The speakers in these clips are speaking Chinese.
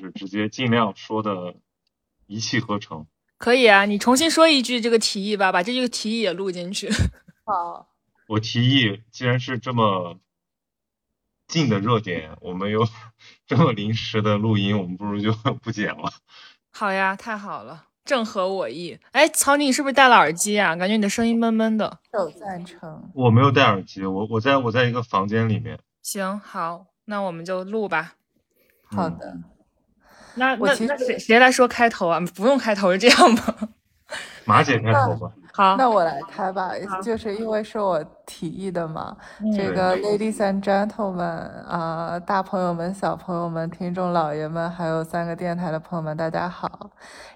就是直接尽量说的一气呵成。可以啊，你重新说一句这个提议吧，把这句提议也录进去。好，我提议，既然是这么近的热点，我们又 这么临时的录音，我们不如就 不剪了。好呀，太好了，正合我意。哎，曹宁，你是不是戴了耳机啊？感觉你的声音闷闷的。有赞成。我没有戴耳机，我我在我在一个房间里面。行，好，那我们就录吧。好的。那那那谁谁来说开头啊？不用开头，是这样吗？马姐开头吧。好，那我来开吧。就是因为是我提议的嘛。这个 ladies and gentlemen 啊，大朋友们、小朋友们、听众老爷们，还有三个电台的朋友们，大家好。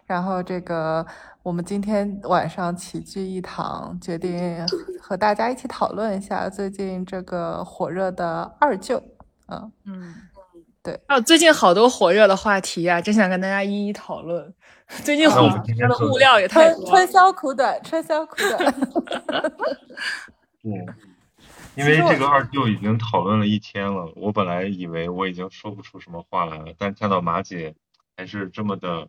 然后这个我们今天晚上齐聚一堂，决定和大家一起讨论一下最近这个火热的二舅。嗯嗯。对，啊，最近好多火热的话题啊，真想跟大家一一讨论。最近火热的物料也太多，春宵苦短，春宵苦短。对，因为这个二舅已经讨论了一天了，我本来以为我已经说不出什么话来了，但看到马姐还是这么的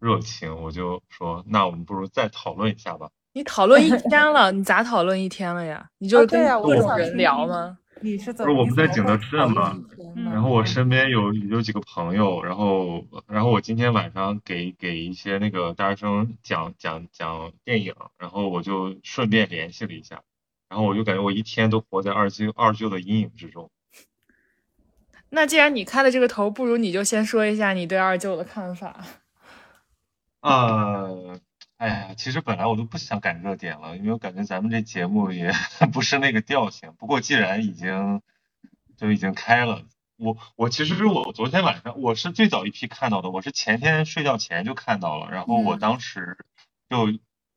热情，我就说，那我们不如再讨论一下吧。你讨论一天了，你咋讨论一天了呀？你就跟各种人聊吗？你是不是我们在景德镇嘛？然后我身边有有几个朋友，然后然后我今天晚上给给一些那个大学生讲讲讲电影，然后我就顺便联系了一下，然后我就感觉我一天都活在二舅二舅的阴影之中。那既然你开了这个头，不如你就先说一下你对二舅的看法。呃。哎呀，其实本来我都不想赶热点了，因为我感觉咱们这节目也 不是那个调性。不过既然已经就已经开了，我我其实是我昨天晚上我是最早一批看到的，我是前天睡觉前就看到了，然后我当时就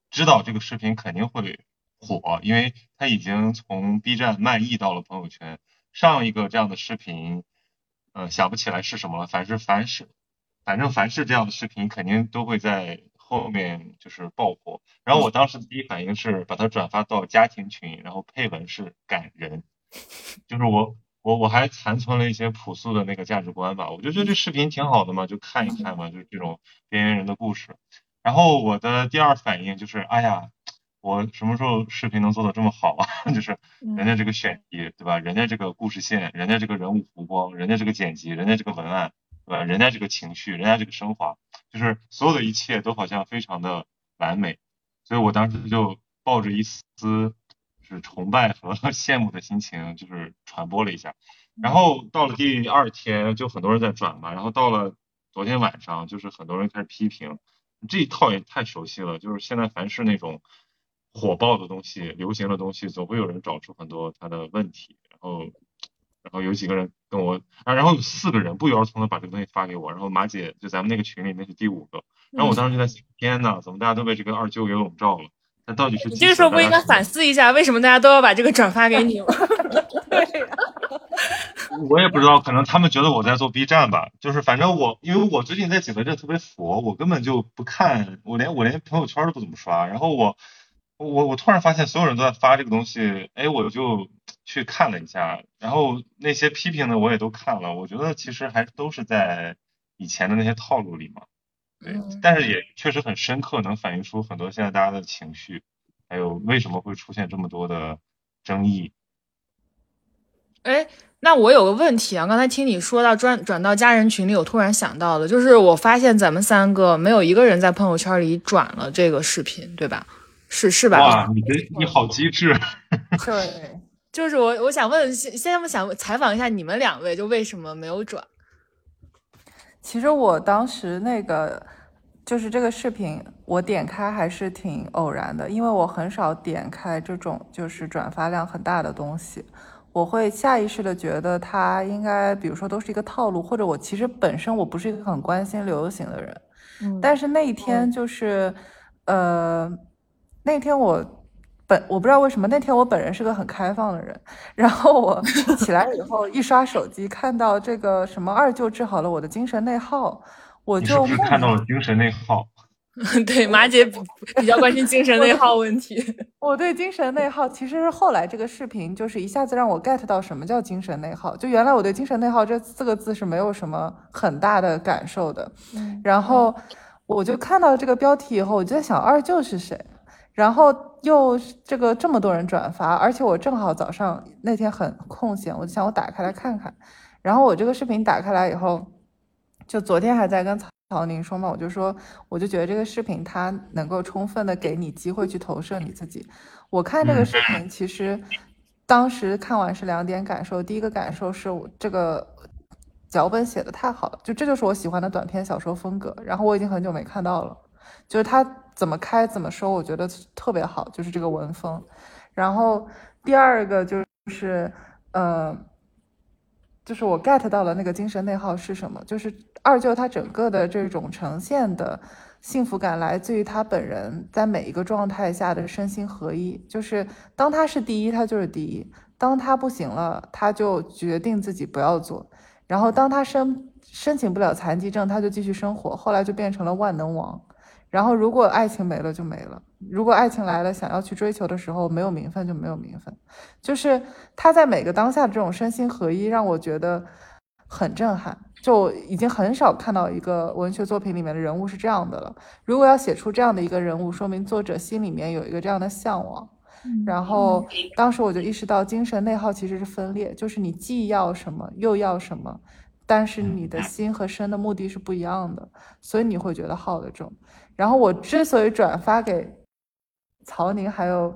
知道这个视频肯定会火，因为它已经从 B 站漫溢到了朋友圈。上一个这样的视频，嗯，想不起来是什么了，反正凡是反正凡是这样的视频，肯定都会在。后面就是爆火，然后我当时第一反应是把它转发到家庭群，然后配文是感人，就是我我我还残存了一些朴素的那个价值观吧，我就觉得这视频挺好的嘛，就看一看嘛，就是这种边缘人的故事。然后我的第二反应就是，哎呀，我什么时候视频能做的这么好啊？就是人家这个选题对吧？人家这个故事线，人家这个人物弧光，人家这个剪辑，人家这个文案。对吧？人家这个情绪，人家这个升华，就是所有的一切都好像非常的完美，所以我当时就抱着一丝是崇拜和 羡慕的心情，就是传播了一下。然后到了第二天，就很多人在转嘛。然后到了昨天晚上，就是很多人开始批评，这一套也太熟悉了。就是现在凡是那种火爆的东西、流行的东西，总会有人找出很多它的问题，然后。然后有几个人跟我，啊，然后有四个人不约而同的把这个东西发给我，然后马姐就咱们那个群里那是第五个，然后我当时就在想，天呐，怎么大家都被这个二舅给笼罩了？那到底是？这个时候不应该反思一下，为什么大家都要把这个转发给你吗？对呀，我也不知道，可能他们觉得我在做 B 站吧，就是反正我，因为我最近在景德镇特别佛，我根本就不看，我连我连朋友圈都不怎么刷，然后我我我突然发现所有人都在发这个东西，哎，我就。去看了一下，然后那些批评的我也都看了，我觉得其实还都是在以前的那些套路里嘛。对，但是也确实很深刻，能反映出很多现在大家的情绪，还有为什么会出现这么多的争议。哎，那我有个问题啊，刚才听你说到转转到家人群里，我突然想到了，就是我发现咱们三个没有一个人在朋友圈里转了这个视频，对吧？是是吧？哇，你这你好机智。对。就是我，我想问，现现在想采访一下你们两位，就为什么没有转？其实我当时那个就是这个视频，我点开还是挺偶然的，因为我很少点开这种就是转发量很大的东西，我会下意识的觉得它应该，比如说都是一个套路，或者我其实本身我不是一个很关心流行的人，嗯，但是那一天就是，呃，那天我。本我不知道为什么那天我本人是个很开放的人，然后我 起来以后一刷手机，看到这个什么二舅治好了我的精神内耗，我就看到了精神内耗。对，马姐比比较关心精神内耗问题。我对精神内耗，其实是后来这个视频就是一下子让我 get 到什么叫精神内耗。就原来我对精神内耗这四个字是没有什么很大的感受的。然后我就看到这个标题以后，我就在想二舅是谁。然后又这个这么多人转发，而且我正好早上那天很空闲，我就想我打开来看看。然后我这个视频打开来以后，就昨天还在跟曹。曹宁说嘛，我就说，我就觉得这个视频它能够充分的给你机会去投射你自己。我看这个视频，其实当时看完是两点感受。第一个感受是我这个脚本写的太好了，就这就是我喜欢的短篇小说风格。然后我已经很久没看到了，就是他怎么开怎么收，我觉得特别好，就是这个文风。然后第二个就是，呃，就是我 get 到了那个精神内耗是什么，就是。二舅他整个的这种呈现的幸福感来自于他本人在每一个状态下的身心合一，就是当他是第一，他就是第一；当他不行了，他就决定自己不要做；然后当他申申请不了残疾证，他就继续生活，后来就变成了万能王。然后如果爱情没了就没了，如果爱情来了，想要去追求的时候没有名分就没有名分，就是他在每个当下的这种身心合一，让我觉得很震撼。就已经很少看到一个文学作品里面的人物是这样的了。如果要写出这样的一个人物，说明作者心里面有一个这样的向往。然后当时我就意识到，精神内耗其实是分裂，就是你既要什么又要什么，但是你的心和身的目的是不一样的，所以你会觉得耗得重。然后我之所以转发给曹宁还有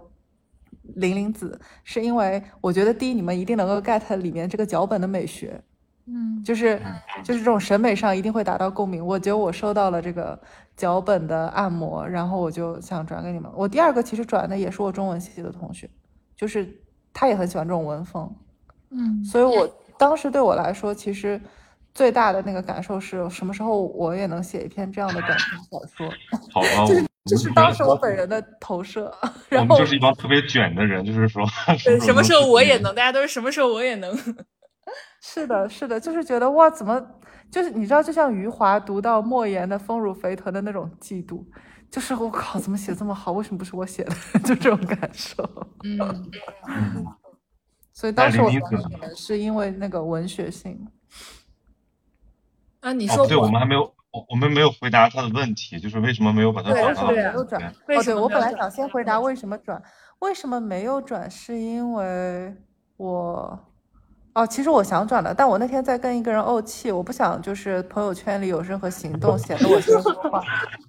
玲玲子，是因为我觉得第一，你们一定能够 get 里面这个脚本的美学。嗯，就是就是这种审美上一定会达到共鸣。我觉得我收到了这个脚本的按摩，然后我就想转给你们。我第二个其实转的也是我中文系的同学，就是他也很喜欢这种文风。嗯，所以我当时对我来说，其实最大的那个感受是什么时候我也能写一篇这样的短篇小说？好啊，就是就是当时我本人的投射。然后就是一帮特别卷的人，就是说，什么时候我也能？大家都是什么时候我也能？是的，是的，就是觉得哇，怎么就是你知道，就像余华读到莫言的丰乳肥臀的那种嫉妒，就是我靠，怎么写这么好？为什么不是我写的？就这种感受。嗯，所以当时我可能是因为那个文学性。啊，你说对，我们还没有，我我们没有回答他的问题，就是为什么没有把它转到？没有转。哦，对，我本来想先回答为什么转，为什么没有转，是因为我。哦，其实我想转的，但我那天在跟一个人怄气，我不想就是朋友圈里有任何行动，显得我说话。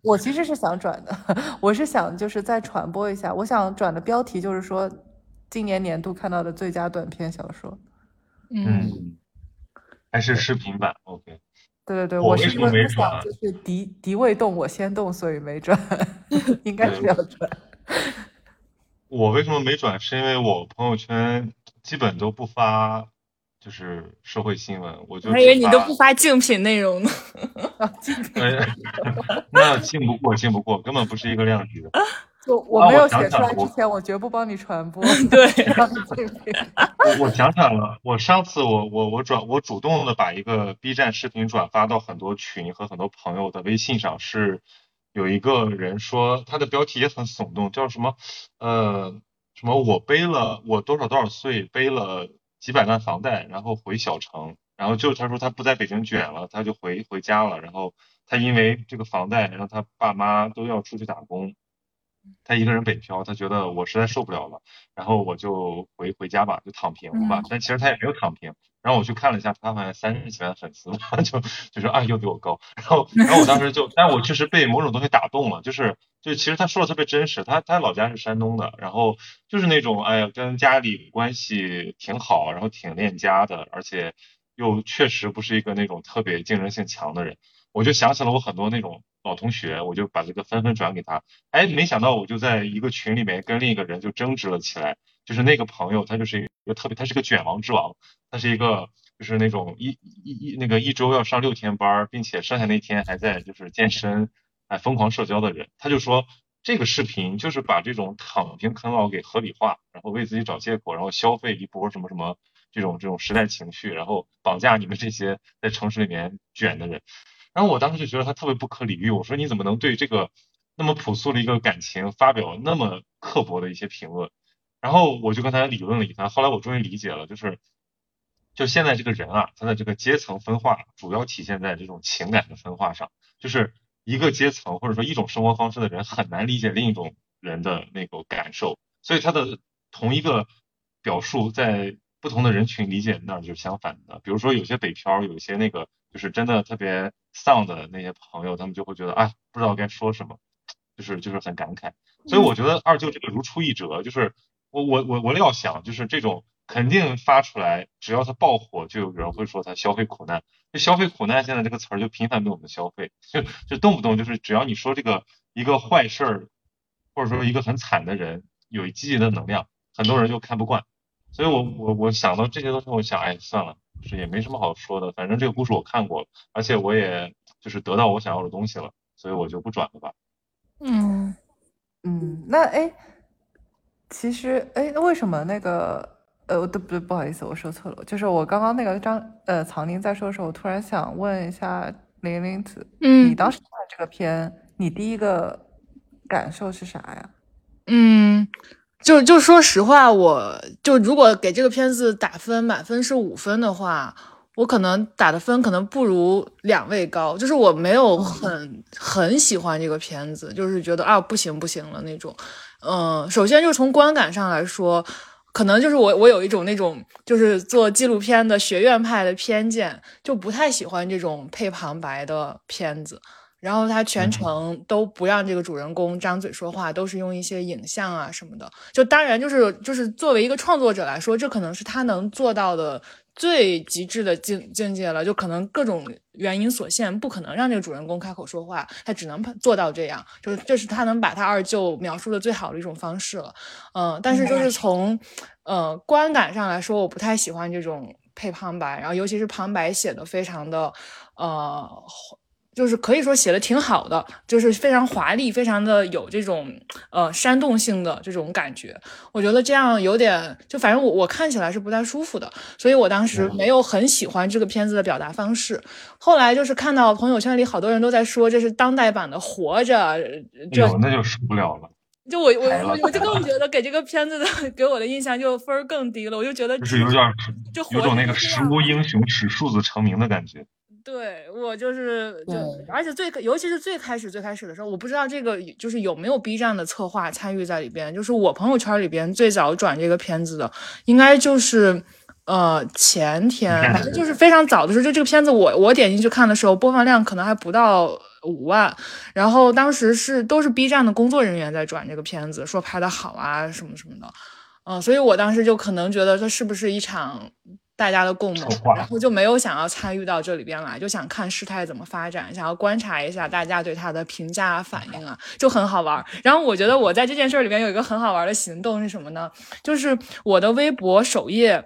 我其实是想转的，我是想就是再传播一下。我想转的标题就是说，今年年度看到的最佳短篇小说。嗯，还是视频版？OK。对对对，我是因为不想就是敌敌未动我先动，所以没转，应该是要转。我为什么没转？是因为我朋友圈基本都不发。就是社会新闻，我就还以为你都不发竞品内容呢。那竞不过，竞不过，根本不是一个量级的。就我没有写出来之前，我绝不帮你传播。对，我想起来了，我上次我我我转我主动的把一个 B 站视频转发到很多群和很多朋友的微信上，是有一个人说他的标题也很耸动，叫什么呃什么我背了我多少多少岁背了。几百万房贷，然后回小城，然后就他说他不在北京卷了，他就回回家了。然后他因为这个房贷，然后他爸妈都要出去打工，他一个人北漂，他觉得我实在受不了了，然后我就回回家吧，就躺平吧。但其实他也没有躺平。然后我去看了一下，他好像三十几万粉丝，就就说啊又比我高。然后 然后我当时就，但我确实被某种东西打动了，就是。就其实他说的特别真实，他他老家是山东的，然后就是那种哎呀跟家里关系挺好，然后挺恋家的，而且又确实不是一个那种特别竞争性强的人。我就想起了我很多那种老同学，我就把这个纷纷转给他。哎，没想到我就在一个群里面跟另一个人就争执了起来，就是那个朋友他就是一个特别，他是个卷王之王，他是一个就是那种一一一那个一周要上六天班，并且剩下那天还在就是健身。哎，疯狂社交的人，他就说这个视频就是把这种躺平啃老给合理化，然后为自己找借口，然后消费一波什么什么这种这种时代情绪，然后绑架你们这些在城市里面卷的人。然后我当时就觉得他特别不可理喻，我说你怎么能对这个那么朴素的一个感情，发表那么刻薄的一些评论。然后我就跟他理论了一番，后来我终于理解了，就是，就现在这个人啊，他的这个阶层分化主要体现在这种情感的分化上，就是一个阶层或者说一种生活方式的人很难理解另一种人的那个感受，所以他的同一个表述在不同的人群理解那就是相反的。比如说有些北漂，有一些那个就是真的特别丧的那些朋友，他们就会觉得哎，不知道该说什么，就是就是很感慨。所以我觉得二舅这个如出一辙，就是。我我我我料想就是这种肯定发出来，只要它爆火，就有人会说他消费苦难。就消费苦难现在这个词儿就频繁被我们消费，就就动不动就是只要你说这个一个坏事儿，或者说一个很惨的人有积极的能量，很多人就看不惯。所以我我我想到这些东西，我想哎算了，就是也没什么好说的，反正这个故事我看过了，而且我也就是得到我想要的东西了，所以我就不转了吧。嗯嗯，那哎。其实，哎，那为什么那个，呃，对不对？不好意思，我说错了。就是我刚刚那个张，呃，曹宁在说的时候，我突然想问一下玲玲子，嗯，你当时看这个片，你第一个感受是啥呀？嗯，就就说实话，我就如果给这个片子打分，满分是五分的话，我可能打的分可能不如两位高。就是我没有很很喜欢这个片子，就是觉得啊，不行不行了那种。嗯，首先就从观感上来说，可能就是我我有一种那种就是做纪录片的学院派的偏见，就不太喜欢这种配旁白的片子。然后他全程都不让这个主人公张嘴说话，都是用一些影像啊什么的。就当然就是就是作为一个创作者来说，这可能是他能做到的。最极致的境境界了，就可能各种原因所限，不可能让这个主人公开口说话，他只能做到这样，就是这是他能把他二舅描述的最好的一种方式了。嗯，但是就是从呃观感上来说，我不太喜欢这种配旁白，然后尤其是旁白写的非常的呃。就是可以说写的挺好的，就是非常华丽，非常的有这种呃煽动性的这种感觉。我觉得这样有点，就反正我我看起来是不太舒服的，所以我当时没有很喜欢这个片子的表达方式。后来就是看到朋友圈里好多人都在说这是当代版的《活着》，这那就受不了了。就我我我就更觉得给这个片子的给我的印象就分更低了。我就觉得就是有点就有种那个食无英雄使数字成名的感觉。对我就是就，而且最尤其是最开始最开始的时候，我不知道这个就是有没有 B 站的策划参与在里边。就是我朋友圈里边最早转这个片子的，应该就是呃前天，反正就是非常早的时候。就这个片子，我我点进去看的时候，播放量可能还不到五万。然后当时是都是 B 站的工作人员在转这个片子，说拍的好啊什么什么的。嗯，所以我当时就可能觉得这是不是一场。大家的共谋，然后就没有想要参与到这里边来，就想看事态怎么发展，想要观察一下大家对他的评价啊、反应啊，就很好玩。然后我觉得我在这件事里边有一个很好玩的行动是什么呢？就是我的微博首页，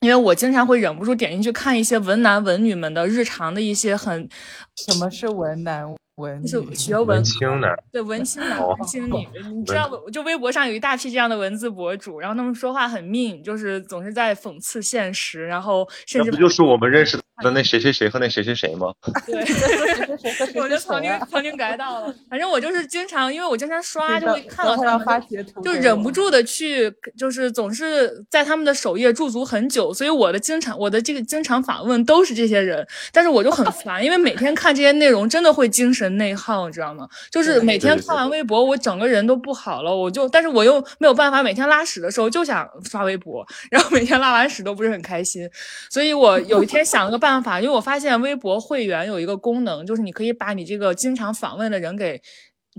因为我经常会忍不住点进去看一些文男文女们的日常的一些很，什么是文男？文就是学文青的，对文青男、文青女，你知道，就微博上有一大批这样的文字博主，然后他们说话很命，就是总是在讽刺现实，然后甚至不就是我们认识的那谁谁谁和那谁谁谁吗？对，我就曾经曾经改到了，反正我就是经常，因为我经常刷，就会看到他们，就忍不住的去，就是总是在他们的首页驻足很久，所以我的经常我的这个经常访问都是这些人，但是我就很烦，因为每天看这些内容真的会精神。内耗，你知道吗？就是每天看完微博，我整个人都不好了。我就，但是我又没有办法，每天拉屎的时候就想刷微博，然后每天拉完屎都不是很开心。所以我有一天想了个办法，因为我发现微博会员有一个功能，就是你可以把你这个经常访问的人给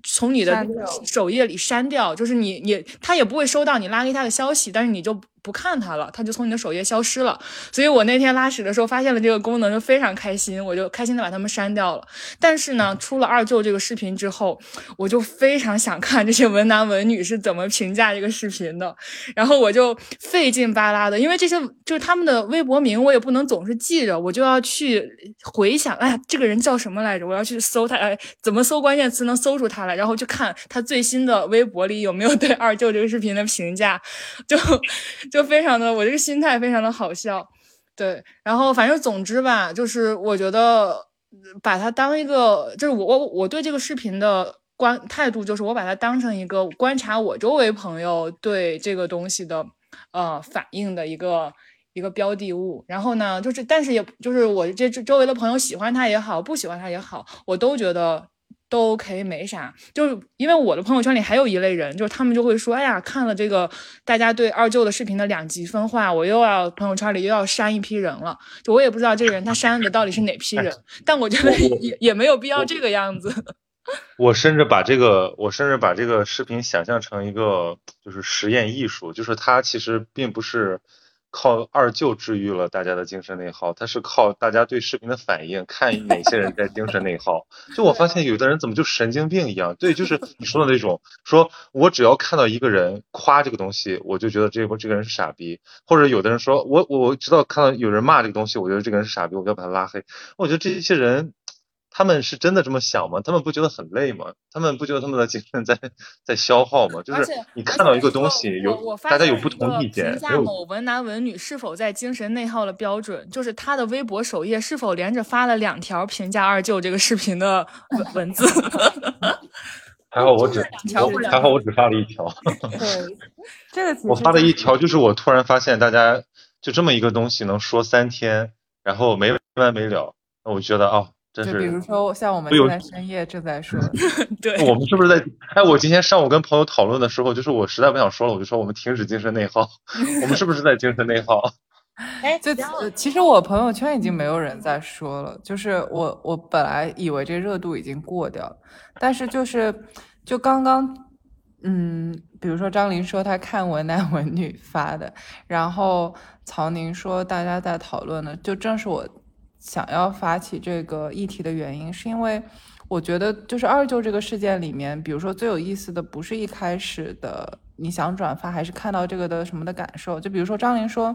从你的首页里删掉，就是你你他也不会收到你拉黑他的消息，但是你就。不看它了，它就从你的首页消失了。所以我那天拉屎的时候发现了这个功能，就非常开心，我就开心的把它们删掉了。但是呢，出了二舅这个视频之后，我就非常想看这些文男文女是怎么评价这个视频的。然后我就费劲巴拉的，因为这些就是他们的微博名，我也不能总是记着，我就要去回想，哎呀，这个人叫什么来着？我要去搜他，哎，怎么搜关键词能搜出他来？然后去看他最新的微博里有没有对二舅这个视频的评价，就就。就非常的，我这个心态非常的好笑，对，然后反正总之吧，就是我觉得把它当一个，就是我我我对这个视频的观态度就是我把它当成一个观察我周围朋友对这个东西的呃反应的一个一个标的物。然后呢，就是但是也就是我这周围的朋友喜欢它也好，不喜欢它也好，我都觉得。都 OK，没啥，就是因为我的朋友圈里还有一类人，就是他们就会说，哎呀，看了这个大家对二舅的视频的两极分化，我又要朋友圈里又要删一批人了。就我也不知道这个人他删的到底是哪批人，但我觉得也也没有必要这个样子。我甚至把这个，我甚至把这个视频想象成一个就是实验艺术，就是它其实并不是。靠二舅治愈了大家的精神内耗，他是靠大家对视频的反应，看哪些人在精神内耗。就我发现有的人怎么就神经病一样？对，就是你说的那种，说我只要看到一个人夸这个东西，我就觉得这个这个人是傻逼。或者有的人说我我知道看到有人骂这个东西，我觉得这个人是傻逼，我要把他拉黑。我觉得这些人。他们是真的这么想吗？他们不觉得很累吗？他们不觉得他们的精神在在消耗吗？就是你看到一个东西，有大家有不同意见。评价某文男文女是否在精神内耗的标准，就是他的微博首页是否连着发了两条评价二舅这个视频的文文字。还好我只还好我只发了一条。对，这个我发了一条，就是我突然发现大家就这么一个东西能说三天，然后没完没了，那我觉得啊。就比如说像我们现在深夜正在说 对，我们是不是在？哎，我今天上午跟朋友讨论的时候，就是我实在不想说了，我就说我们停止精神内耗。我们是不是在精神内耗？哎，就其实我朋友圈已经没有人在说了，就是我我本来以为这热度已经过掉了，但是就是就刚刚，嗯，比如说张琳说她看文男文女发的，然后曹宁说大家在讨论的，就正是我。想要发起这个议题的原因，是因为我觉得就是二舅这个事件里面，比如说最有意思的不是一开始的你想转发，还是看到这个的什么的感受。就比如说张琳说，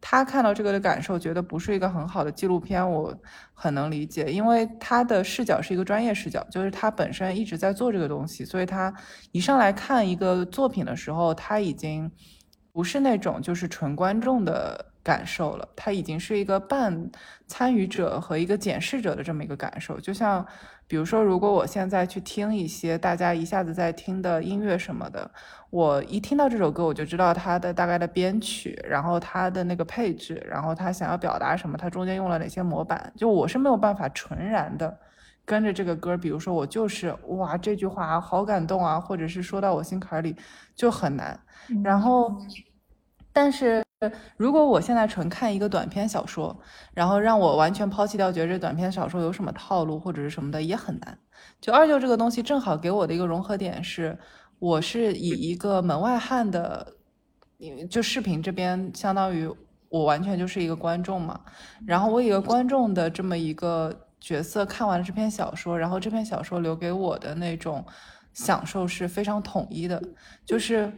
他看到这个的感受，觉得不是一个很好的纪录片，我很能理解，因为他的视角是一个专业视角，就是他本身一直在做这个东西，所以他一上来看一个作品的时候，他已经不是那种就是纯观众的。感受了，他已经是一个半参与者和一个检视者的这么一个感受。就像，比如说，如果我现在去听一些大家一下子在听的音乐什么的，我一听到这首歌，我就知道它的大概的编曲，然后它的那个配置，然后它想要表达什么，它中间用了哪些模板。就我是没有办法纯然的跟着这个歌，比如说我就是哇这句话好感动啊，或者是说到我心坎里就很难。然后，但是。如果我现在纯看一个短篇小说，然后让我完全抛弃掉，觉得这短篇小说有什么套路或者是什么的也很难。就二舅这个东西正好给我的一个融合点是，我是以一个门外汉的，就视频这边相当于我完全就是一个观众嘛。然后我以一个观众的这么一个角色看完了这篇小说，然后这篇小说留给我的那种享受是非常统一的，就是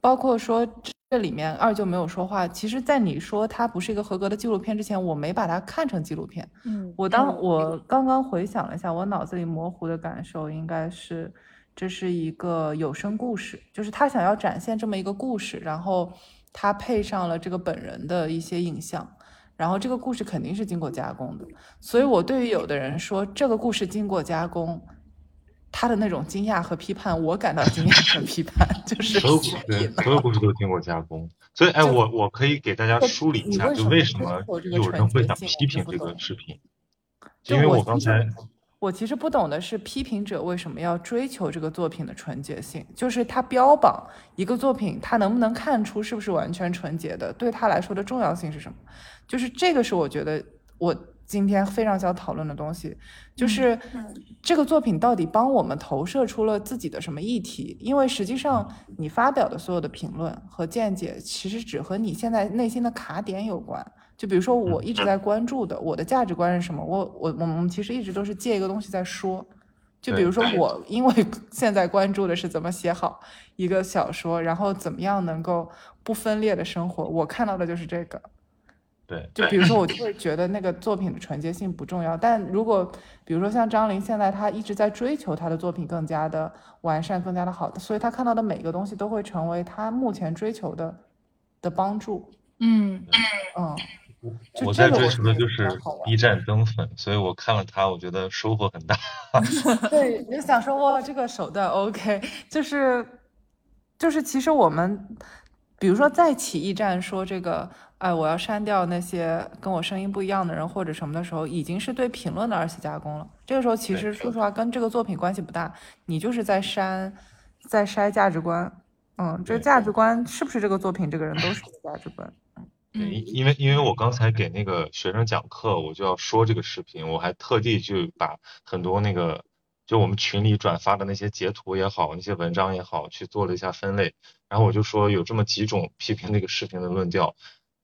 包括说。这里面二舅没有说话。其实，在你说它不是一个合格的纪录片之前，我没把它看成纪录片。嗯，我当我刚刚回想了一下，我脑子里模糊的感受应该是，这是一个有声故事，就是他想要展现这么一个故事，然后他配上了这个本人的一些影像，然后这个故事肯定是经过加工的。所以，我对于有的人说这个故事经过加工。他的那种惊讶和批判，我感到惊讶和批判，就是所有故事，所有故事都经过加工。所以，哎，我我可以给大家梳理一下，就为什么有人会想批评这个视频？因为我刚才，我其实不懂的是，批评者为什么要追求这个作品的纯洁性？就是他标榜一个作品，他能不能看出是不是完全纯洁的？对他来说的重要性是什么？就是这个是我觉得我。今天非常想讨论的东西，就是这个作品到底帮我们投射出了自己的什么议题？因为实际上你发表的所有的评论和见解，其实只和你现在内心的卡点有关。就比如说我一直在关注的，我的价值观是什么？我我我们其实一直都是借一个东西在说。就比如说我因为 现在关注的是怎么写好一个小说，然后怎么样能够不分裂的生活，我看到的就是这个。对，就比如说，我就 会觉得那个作品的纯洁性不重要。但如果，比如说像张琳，现在她一直在追求她的作品更加的完善、更加的好的，所以她看到的每个东西都会成为她目前追求的的帮助。嗯嗯，我在追求的就是 B 站增粉，所以我看了他，我觉得收获很大。对，就想说哇，这个手段 OK，就是就是，其实我们比如说再起驿站说这个，哎，我要删掉那些跟我声音不一样的人或者什么的时候，已经是对评论的二次加工了。这个时候其实说实话跟这个作品关系不大，你就是在删，在筛价值观。嗯，这个价值观是不是这个作品这个人都是价值观？对，因为因为我刚才给那个学生讲课，我就要说这个视频，我还特地去把很多那个就我们群里转发的那些截图也好，那些文章也好，去做了一下分类。然后我就说有这么几种 批评这个视频的论调。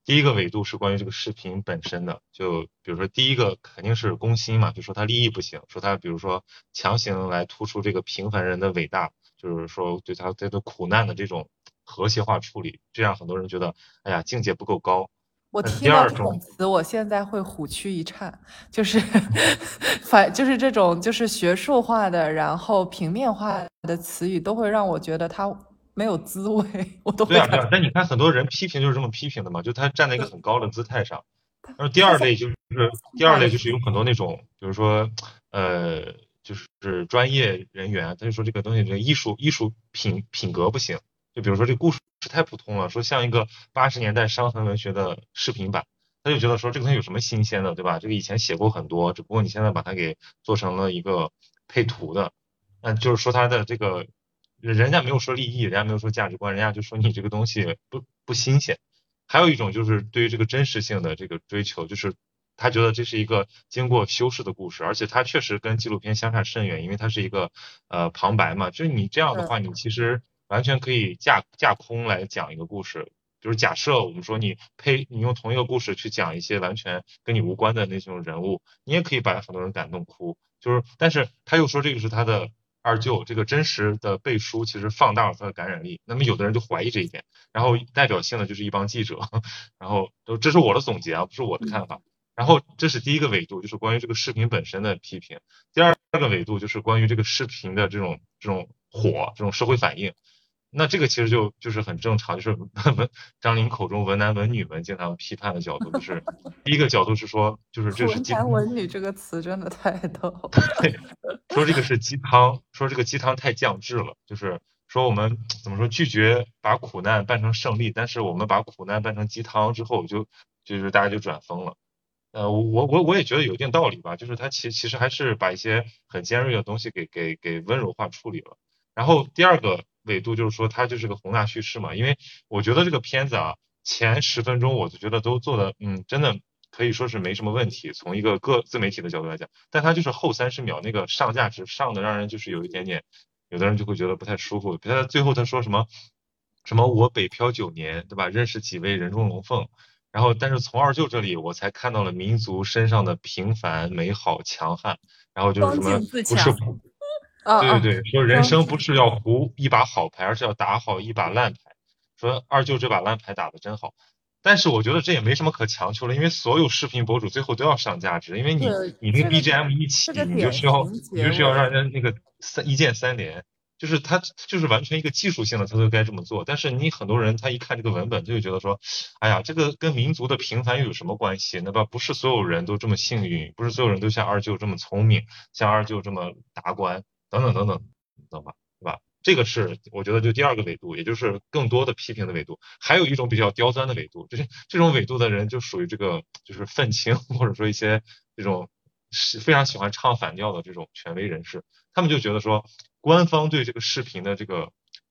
第一个维度是关于这个视频本身的，就比如说第一个肯定是攻心嘛，就说他立意不行，说他比如说强行来突出这个平凡人的伟大，就是说对他这个苦难的这种。和谐化处理，这样很多人觉得，哎呀，境界不够高。我听到这种词，我现在会虎躯一颤，就是 反，就是这种就是学术化的，然后平面化的词语，都会让我觉得它没有滋味。我都对啊，对啊。但你看，很多人批评就是这么批评的嘛，就他站在一个很高的姿态上。然后第二类就是第二类就是有很多那种，比如说呃，就是专业人员，他就说这个东西，这个艺术艺术品品格不行。就比如说这故事太普通了，说像一个八十年代伤痕文学的视频版，他就觉得说这个东西有什么新鲜的，对吧？这个以前写过很多，只不过你现在把它给做成了一个配图的，那就是说它的这个人家没有说利益，人家没有说价值观，人家就说你这个东西不不新鲜。还有一种就是对于这个真实性的这个追求，就是他觉得这是一个经过修饰的故事，而且它确实跟纪录片相差甚远，因为它是一个呃旁白嘛，就是你这样的话，你其实。完全可以架架空来讲一个故事，就是假设我们说你配你用同一个故事去讲一些完全跟你无关的那种人物，你也可以把很多人感动哭。就是，但是他又说这个是他的二舅，这个真实的背书其实放大了他的感染力。那么有的人就怀疑这一点，然后代表性的就是一帮记者，然后都这是我的总结啊，不是我的看法。然后这是第一个维度，就是关于这个视频本身的批评。第二个维度就是关于这个视频的这种这种火，这种社会反应。那这个其实就就是很正常，就是文张琳口中文男文女们经常批判的角度，就是 第一个角度是说，就是这是文男文女这个词真的太逗，对，说这个是鸡汤，说这个鸡汤太降智了，就是说我们怎么说拒绝把苦难办成胜利，但是我们把苦难办成鸡汤之后，就就是大家就转疯了。呃，我我我也觉得有一定道理吧，就是他其其实还是把一些很尖锐的东西给给给温柔化处理了。然后第二个。维度就是说，它就是个宏大叙事嘛。因为我觉得这个片子啊，前十分钟我就觉得都做的，嗯，真的可以说是没什么问题。从一个各自媒体的角度来讲，但它就是后三十秒那个上价值上的，让人就是有一点点，有的人就会觉得不太舒服。比如他最后他说什么什么我北漂九年，对吧？认识几位人中龙凤，然后但是从二舅这里我才看到了民族身上的平凡、美好、强悍，然后就是什么不是。对对对，说人生不是要胡一把好牌，而是要打好一把烂牌。说二舅这把烂牌打得真好，但是我觉得这也没什么可强求了，因为所有视频博主最后都要上价值，因为你你那个 BGM 一起，你就需要你就需要让人那个三一键三连，就是他就是完全一个技术性的，他就该这么做。但是你很多人他一看这个文本，他就觉得说，哎呀，这个跟民族的平凡又有什么关系？那吧不是所有人都这么幸运，不是所有人都像二舅这么聪明，像二舅这么达观。等等等等，懂吧？对吧？这个是我觉得就第二个维度，也就是更多的批评的维度。还有一种比较刁钻的维度，就是这种维度的人就属于这个就是愤青，或者说一些这种是非常喜欢唱反调的这种权威人士，他们就觉得说官方对这个视频的这个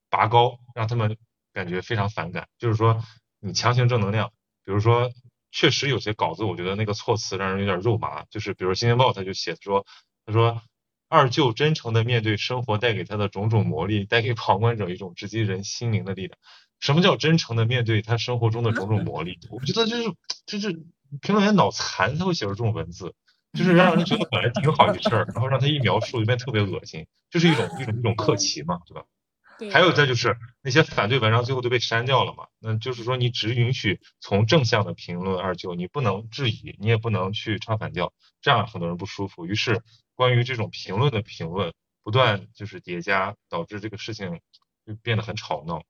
拔高，让他们感觉非常反感。就是说你强行正能量，比如说确实有些稿子，我觉得那个措辞让人有点肉麻。就是比如《新京报》他就写说，他说。二舅真诚的面对生活带给他的种种磨砺，带给旁观者一种直击人心灵的力量。什么叫真诚的面对他生活中的种种磨砺？我觉得就是就是评论员脑残才会写出这种文字，就是让人觉得本来挺好一事儿，然后让他一描述就变特别恶心，就是一种一种一种客气嘛，对吧？还有再就是那些反对文章最后都被删掉了嘛，那就是说你只允许从正向的评论二舅，你不能质疑，你也不能去唱反调，这样很多人不舒服，于是。关于这种评论的评论不断就是叠加，导致这个事情就变得很吵闹。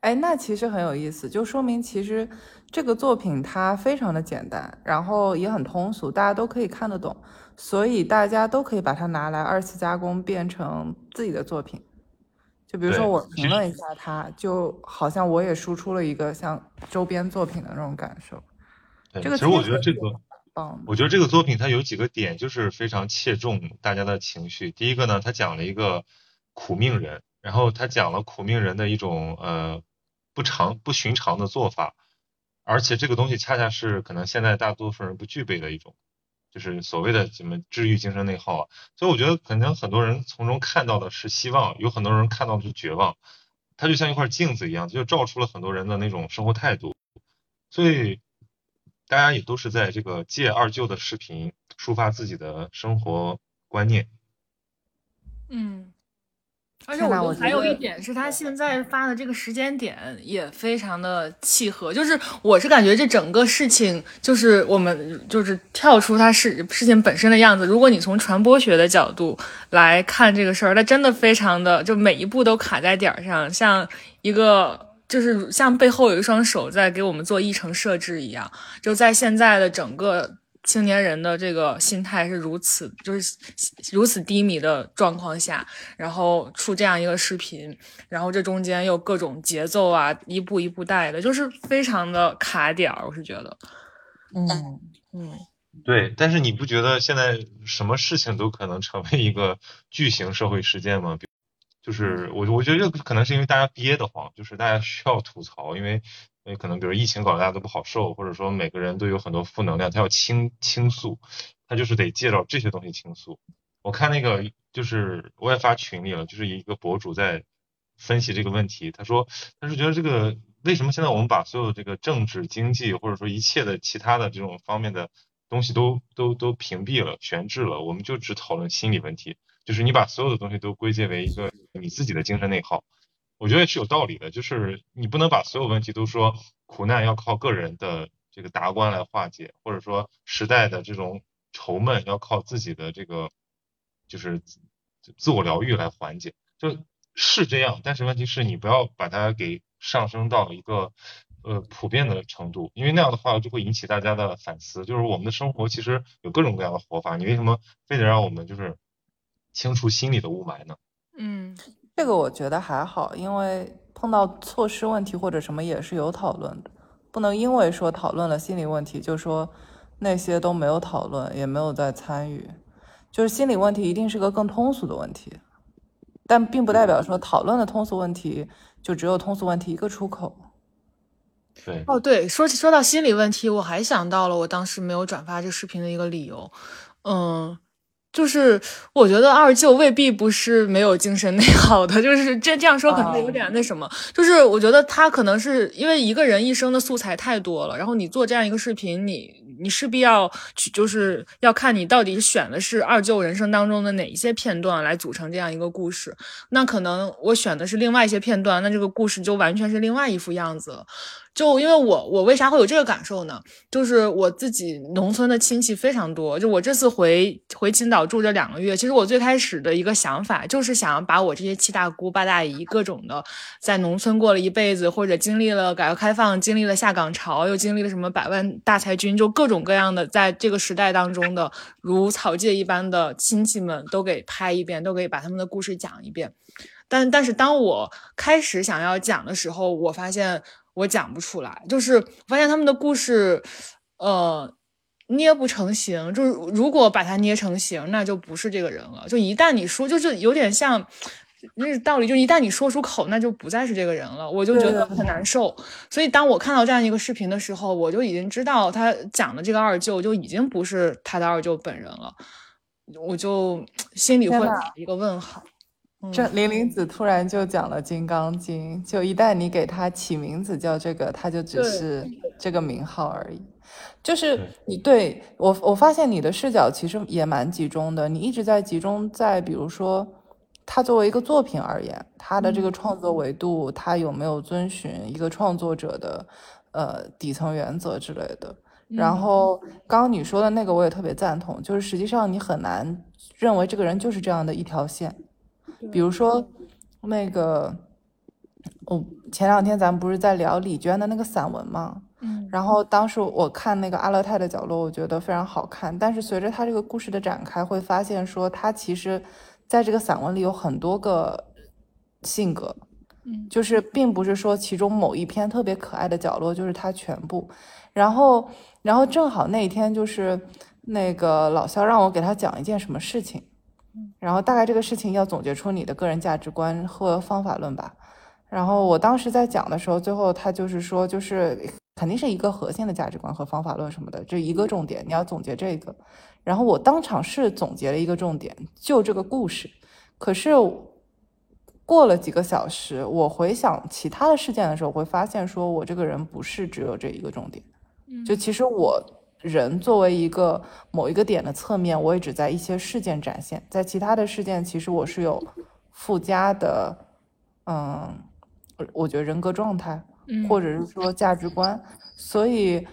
哎，那其实很有意思，就说明其实这个作品它非常的简单，然后也很通俗，大家都可以看得懂，所以大家都可以把它拿来二次加工，变成自己的作品。就比如说我评论一下它，就好像我也输出了一个像周边作品的那种感受。对，这个其实我觉得这个，我觉得这个作品它有几个点就是非常切中大家的情绪。第一个呢，它讲了一个苦命人，然后他讲了苦命人的一种呃不常不寻常的做法，而且这个东西恰恰是可能现在大多数人不具备的一种，就是所谓的什么治愈精神内耗啊。所以我觉得可能很多人从中看到的是希望，有很多人看到的是绝望。它就像一块镜子一样，就照出了很多人的那种生活态度。所以大家也都是在这个借二舅的视频抒发自己的生活观念。嗯，而且我还有一点是他现在发的这个时间点也非常的契合，就是我是感觉这整个事情就是我们就是跳出它事事情本身的样子，如果你从传播学的角度来看这个事儿，它真的非常的就每一步都卡在点儿上，像一个。就是像背后有一双手在给我们做议程设置一样，就在现在的整个青年人的这个心态是如此就是如此低迷的状况下，然后出这样一个视频，然后这中间又各种节奏啊，一步一步带的，就是非常的卡点儿，我是觉得，嗯，嗯。对，但是你不觉得现在什么事情都可能成为一个巨型社会事件吗？比就是我我觉得这可能是因为大家憋得慌，就是大家需要吐槽，因为因为可能比如疫情搞得大家都不好受，或者说每个人都有很多负能量，他要倾倾诉，他就是得借着这些东西倾诉。我看那个就是我也发群里了，就是一个博主在分析这个问题，他说他是觉得这个为什么现在我们把所有这个政治、经济或者说一切的其他的这种方面的东西都都都屏蔽了、悬置了，我们就只讨论心理问题，就是你把所有的东西都归结为一个你自己的精神内耗。我觉得是有道理的，就是你不能把所有问题都说苦难要靠个人的这个达观来化解，或者说时代的这种愁闷要靠自己的这个就是自我疗愈来缓解，就是这样。但是问题是你不要把它给上升到一个呃普遍的程度，因为那样的话就会引起大家的反思。就是我们的生活其实有各种各样的活法，你为什么非得让我们就是清除心里的雾霾呢？嗯这个我觉得还好，因为碰到措施问题或者什么也是有讨论的，不能因为说讨论了心理问题，就说那些都没有讨论，也没有在参与。就是心理问题一定是个更通俗的问题，但并不代表说讨论的通俗问题就只有通俗问题一个出口。对，哦，对，说起说到心理问题，我还想到了我当时没有转发这视频的一个理由，嗯，就是我觉得二舅未必不是没有精神内耗的，就是这这样说可能有点那什么，就是我觉得他可能是因为一个人一生的素材太多了，然后你做这样一个视频，你你势必要去，就是要看你到底选的是二舅人生当中的哪一些片段来组成这样一个故事，那可能我选的是另外一些片段，那这个故事就完全是另外一副样子了。就因为我我为啥会有这个感受呢？就是我自己农村的亲戚非常多，就我这次回回青岛住这两个月，其实我最开始的一个想法就是想把我这些七大姑八大姨各种的在农村过了一辈子，或者经历了改革开放，经历了下岗潮，又经历了什么百万大裁军，就各种各样的在这个时代当中的如草芥一般的亲戚们都给拍一遍，都可以把他们的故事讲一遍。但但是当我开始想要讲的时候，我发现我讲不出来，就是我发现他们的故事，呃，捏不成形。就是如果把它捏成形，那就不是这个人了。就一旦你说，就是有点像那个道理，就一旦你说出口，那就不再是这个人了。我就觉得很难受。所以当我看到这样一个视频的时候，我就已经知道他讲的这个二舅就已经不是他的二舅本人了，我就心里会打一个问号。这林玲子突然就讲了《金刚经》，就一旦你给他起名字叫这个，他就只是这个名号而已。就是你对我，我发现你的视角其实也蛮集中的，你一直在集中在，比如说，他作为一个作品而言，他的这个创作维度，他有没有遵循一个创作者的呃底层原则之类的。然后刚刚你说的那个我也特别赞同，就是实际上你很难认为这个人就是这样的一条线。比如说，那个我前两天咱们不是在聊李娟的那个散文吗？嗯然后当时我看那个阿勒泰的角落，我觉得非常好看。但是随着他这个故事的展开，会发现说他其实在这个散文里有很多个性格，嗯就是并不是说其中某一篇特别可爱的角落就是他全部。然后，然后正好那一天就是那个老肖让我给他讲一件什么事情，然后大概这个事情要总结出你的个人价值观和方法论吧。然后我当时在讲的时候，最后他就是说，就是肯定是一个核心的价值观和方法论什么的，这一个重点，你要总结这个。然后我当场是总结了一个重点，就这个故事。可是过了几个小时，我回想其他的事件的时候，会发现说我这个人不是只有这一个重点。就其实我人作为一个某一个点的侧面，我也只在一些事件展现，在其他的事件，其实我是有附加的，嗯，我觉得人格状态，嗯或者是说价值观，所以，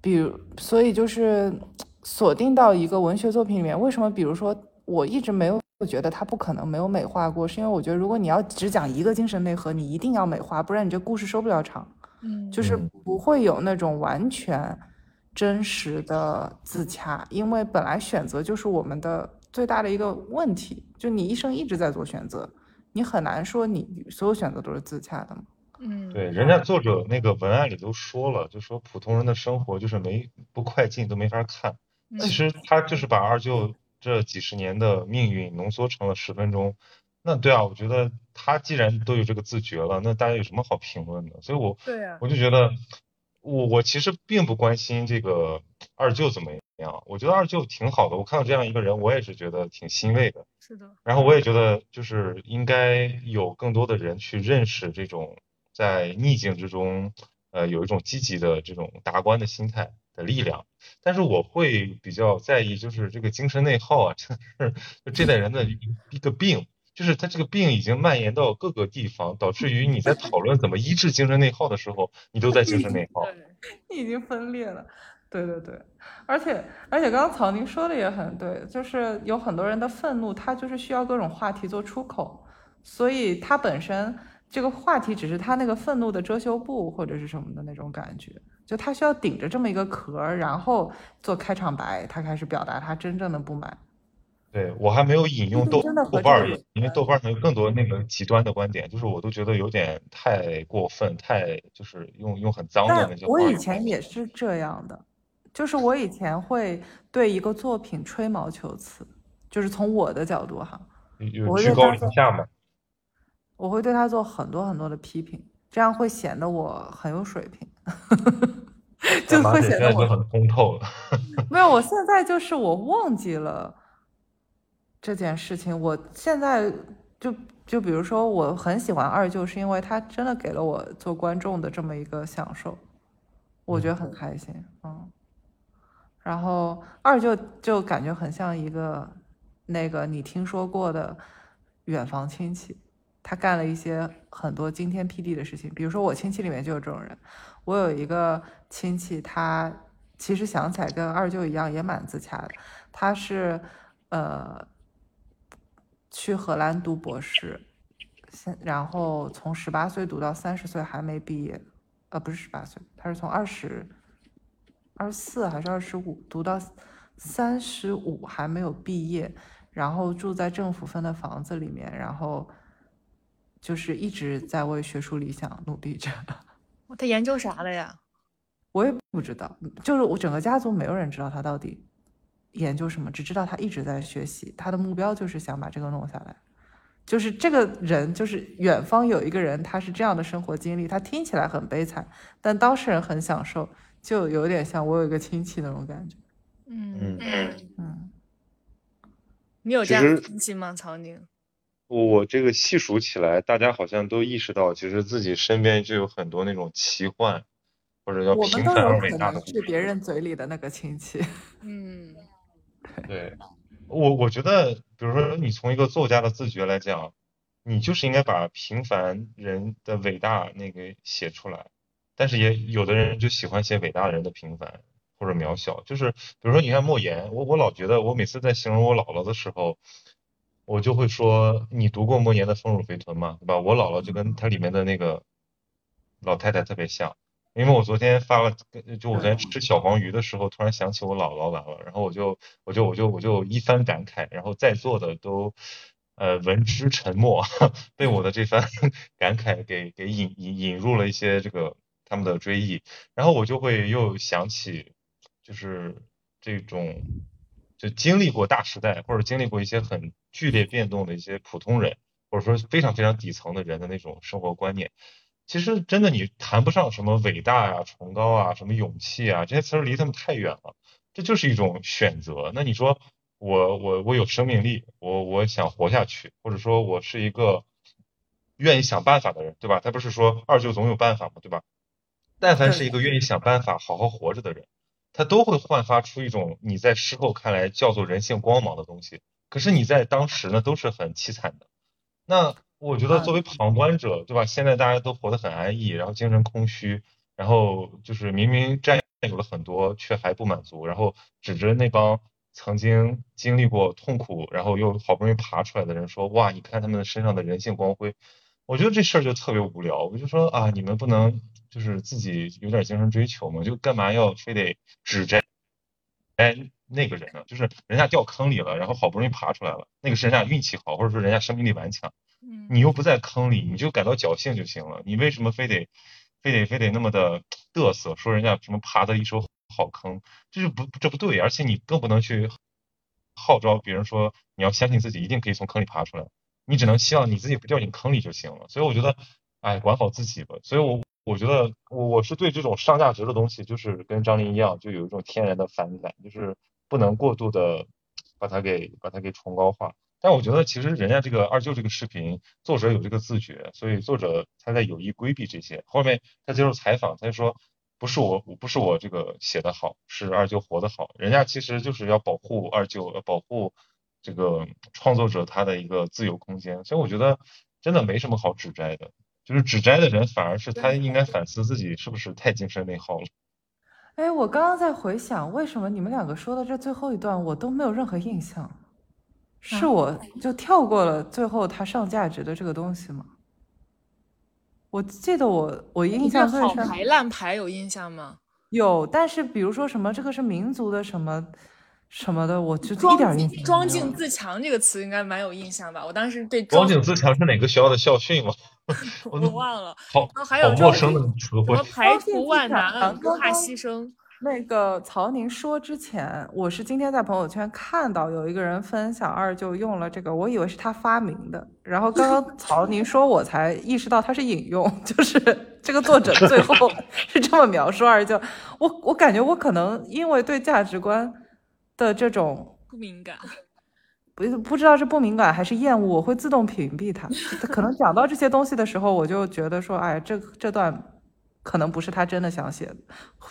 比如，所以就是锁定到一个文学作品里面，为什么？比如说，我一直没有觉得它不可能没有美化过，是因为我觉得如果你要只讲一个精神内核，你一定要美化，不然你这故事收不了场。嗯就是嗯不会有那种完全真实的自洽，因为本来选择就是我们的最大的一个问题，就你一生一直在做选择，你很难说你所有选择都是自洽的嘛。嗯对，人家作者那个文案里都说了，就说普通人的生活就是没不快进都没法看。嗯其实他就是把二舅这几十年的命运浓缩成了十分钟。那对啊，我觉得他既然都有这个自觉了，那大家有什么好评论的？所以我对啊我就觉得，我我其实并不关心这个二舅怎么样，我觉得二舅挺好的。我看到这样一个人，我也是觉得挺欣慰的。是的然后我也觉得，就是应该有更多的人去认识这种在逆境之中，呃，有一种积极的这种达观的心态的力量。但是我会比较在意，就是这个精神内耗啊，真的是就这代人的一一个病，就是他这个病已经蔓延到各个地方，导致于你在 讨论怎么医治精神内耗的时候，你都在精神内耗。你已经分裂了。对对对，而且而且刚刚曹宁说的也很对，就是有很多人的愤怒，他就是需要各种话题做出口，所以他本身这个话题只是他那个愤怒的遮羞布或者是什么的那种感觉，就他需要顶着这么一个壳儿，然后做开场白，他开始表达他真正的不满。对，我还没有引用豆豆瓣儿因为豆瓣儿上有更多那个极端的观点，就是我都觉得有点太过分，太就是用用很脏的但那些。我以前也是这样的，就是我以前会对一个作品吹毛求疵，就是从我的角度哈，有我居高临下嘛。我会对他做很多很多的批评，这样会显得我很有水平，就会显得我很通透了。没有。我现在就是我忘记了这件事情，我现在就就比如说，我很喜欢二舅，是因为他真的给了我做观众的这么一个享受，我觉得很开心，嗯。然后二舅就感觉很像一个那个你听说过的远房亲戚，他干了一些很多惊天霹雳的事情。比如说我亲戚里面就有这种人，我有一个亲戚，他其实想起来跟二舅一样，也蛮自洽的。他是呃去荷兰读博士，现然后从十八岁读到三十岁还没毕业，呃不是十八岁，他是从二十。二十四还是二十五，读到三十五还没有毕业，然后住在政府分的房子里面，然后就是一直在为学术理想努力着。他研究啥了呀？我也不知道，就是我整个家族没有人知道他到底研究什么，只知道他一直在学习，他的目标就是想把这个弄下来。就是这个人，就是远方有一个人，他是这样的生活经历，他听起来很悲惨，但当事人很享受。就有点像我有一个亲戚那种感觉，嗯嗯嗯，你有这样的亲戚吗？曹宁？我这个细数起来，大家好像都意识到，其实自己身边就有很多那种奇幻或者叫我们都平凡而有可伟大的故事。能是别人嘴里的那个亲戚。嗯对，我我觉得，比如说你从一个作家的自觉来讲，你就是应该把平凡人的伟大那个写出来。但是也有的人就喜欢写伟大人的平凡或者渺小，就是比如说你看莫言，我我老觉得我每次在形容我姥姥的时候，我就会说，你读过莫言的《丰乳肥臀》吗？对吧？我姥姥就跟它里面的那个老太太特别像，因为我昨天发了，就我昨天吃小黄鱼的时候，突然想起我姥姥来了，然后我就我就我就我就一番感慨，然后在座的都呃闻之沉默，被我的这番 感慨给给引引引入了一些这个他们的追忆，然后我就会又想起就是这种。就经历过大时代，或者经历过一些很剧烈变动的一些普通人，或者说非常非常底层的人的那种生活观念，其实真的你谈不上什么伟大啊、崇高啊、什么勇气啊，这些词儿离他们太远了。这就是一种选择。那你说我我我有生命力，我我想活下去，或者说我是一个愿意想办法的人，对吧？他不是说二舅总有办法嘛，对吧？但凡是一个愿意想办法、好好活着的人。他都会焕发出一种你在事后看来叫做人性光芒的东西，可是你在当时呢都是很凄惨的。那我觉得作为旁观者，对吧？现在大家都活得很安逸，然后精神空虚，然后就是明明占有了很多，却还不满足，然后指着那帮曾经经历过痛苦，然后又好不容易爬出来的人说，哇，你看他们身上的人性光辉。我觉得这事儿就特别无聊，我就说啊，你们不能。就是自己有点精神追求嘛，就干嘛要非得指摘哎那个人呢？就是人家掉坑里了，然后好不容易爬出来了，那个是人家运气好，或者说人家生命力顽强。你又不在坑里，你就感到侥幸就行了。你为什么非得非得非得那么的嘚瑟，说人家什么爬的一手好坑？这就不这不对，而且你更不能去号召别人说你要相信自己一定可以从坑里爬出来，你只能希望你自己不掉进坑里就行了。所以我觉得，哎，管好自己吧。所以我。我觉得我我是对这种上价值的东西，就是跟张琳一样，就有一种天然的反感，就是不能过度的把它给把它给崇高化。但我觉得其实人家这个二舅这个视频作者有这个自觉，所以作者他在有意规避这些。后面他接受采访，他就说不是我不是我这个写的好，是二舅活得好。人家其实就是要保护二舅，要保护这个创作者他的一个自由空间。所以我觉得真的没什么好指摘的。就是指摘的人，反而是他应该反思自己是不是太精神内耗了。哎，我刚刚在回想，为什么你们两个说的这最后一段我都没有任何印象？是我就跳过了最后他上价值的这个东西吗？我记得我我印象最深。好牌烂牌有印象吗？有，但是比如说什么这个是民族的什么。什么的，我就一点印象。庄敬自强这个词应该蛮有印象吧？我当时对装敬自强是哪个学校的校训吗？我忘了。好，还有陌生的词汇。排除万难，不怕牺牲。那个曹宁说之前，我是今天在朋友圈看到有一个人分享二舅用了这个，我以为是他发明的。然后刚刚 曹宁说，我才意识到他是引用，就是这个作者最后 是这么描述二舅。我我感觉我可能因为对价值观。的这种不敏感，不不知道是不敏感还是厌恶，我会自动屏蔽他。他可能讲到这些东西的时候，我就觉得说，哎，这这段可能不是他真的想写的，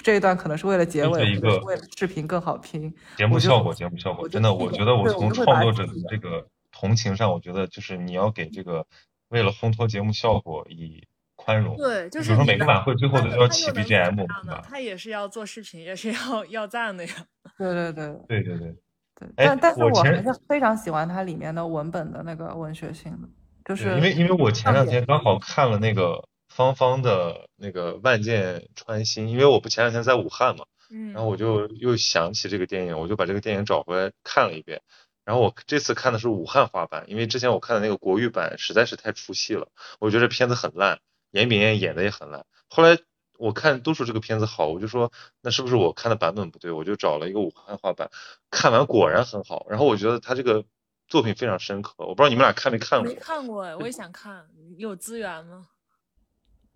这一段可能是为了结尾，为了视频更好听。节目效果，节目效果，真的，我觉得我从创作者的这个同情上，我觉得就是你要给这个为了烘托节目效果以。宽容，对，就是比如说每个晚会最后都要起 BGM，他也是要做视频，也是要要赞的呀。对对对，对对对对。但但是我还是非常喜欢它里面的文本的那个文学性的，就是因为因为我前两天刚好看了那个芳芳的那个《万箭穿心》，因为我不前两天在武汉嘛，嗯，然后我就又想起这个电影，我就把这个电影找回来看了一遍。然后我这次看的是武汉话版，因为之前我看的那个国语版实在是太出戏了，我觉得片子很烂。严炳彦演的也很烂，后来我看都说这个片子好，我就说那是不是我看的版本不对？我就找了一个武汉话版，看完果然很好。然后我觉得他这个作品非常深刻，我不知道你们俩看没看过？没看过哎，我也想看。你有资源吗？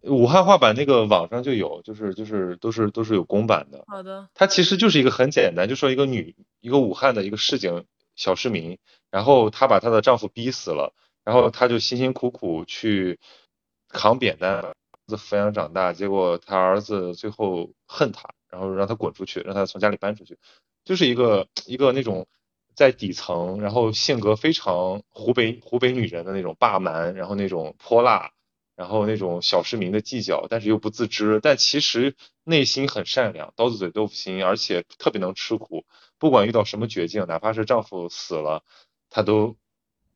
武汉话版那个网上就有，就是就是都是都是有公版的。好的。它其实就是一个很简单，就说一个女一个武汉的一个市井小市民，然后她把她的丈夫逼死了，然后她就辛辛苦苦去。扛扁担，儿子抚养长大，结果她儿子最后恨她，然后让她滚出去，让她从家里搬出去，就是一个一个那种在底层，然后性格非常湖北湖北女人的那种霸蛮，然后那种泼辣，然后那种小市民的计较，但是又不自知，但其实内心很善良，刀子嘴豆腐心，而且特别能吃苦，不管遇到什么绝境，哪怕是丈夫死了，她都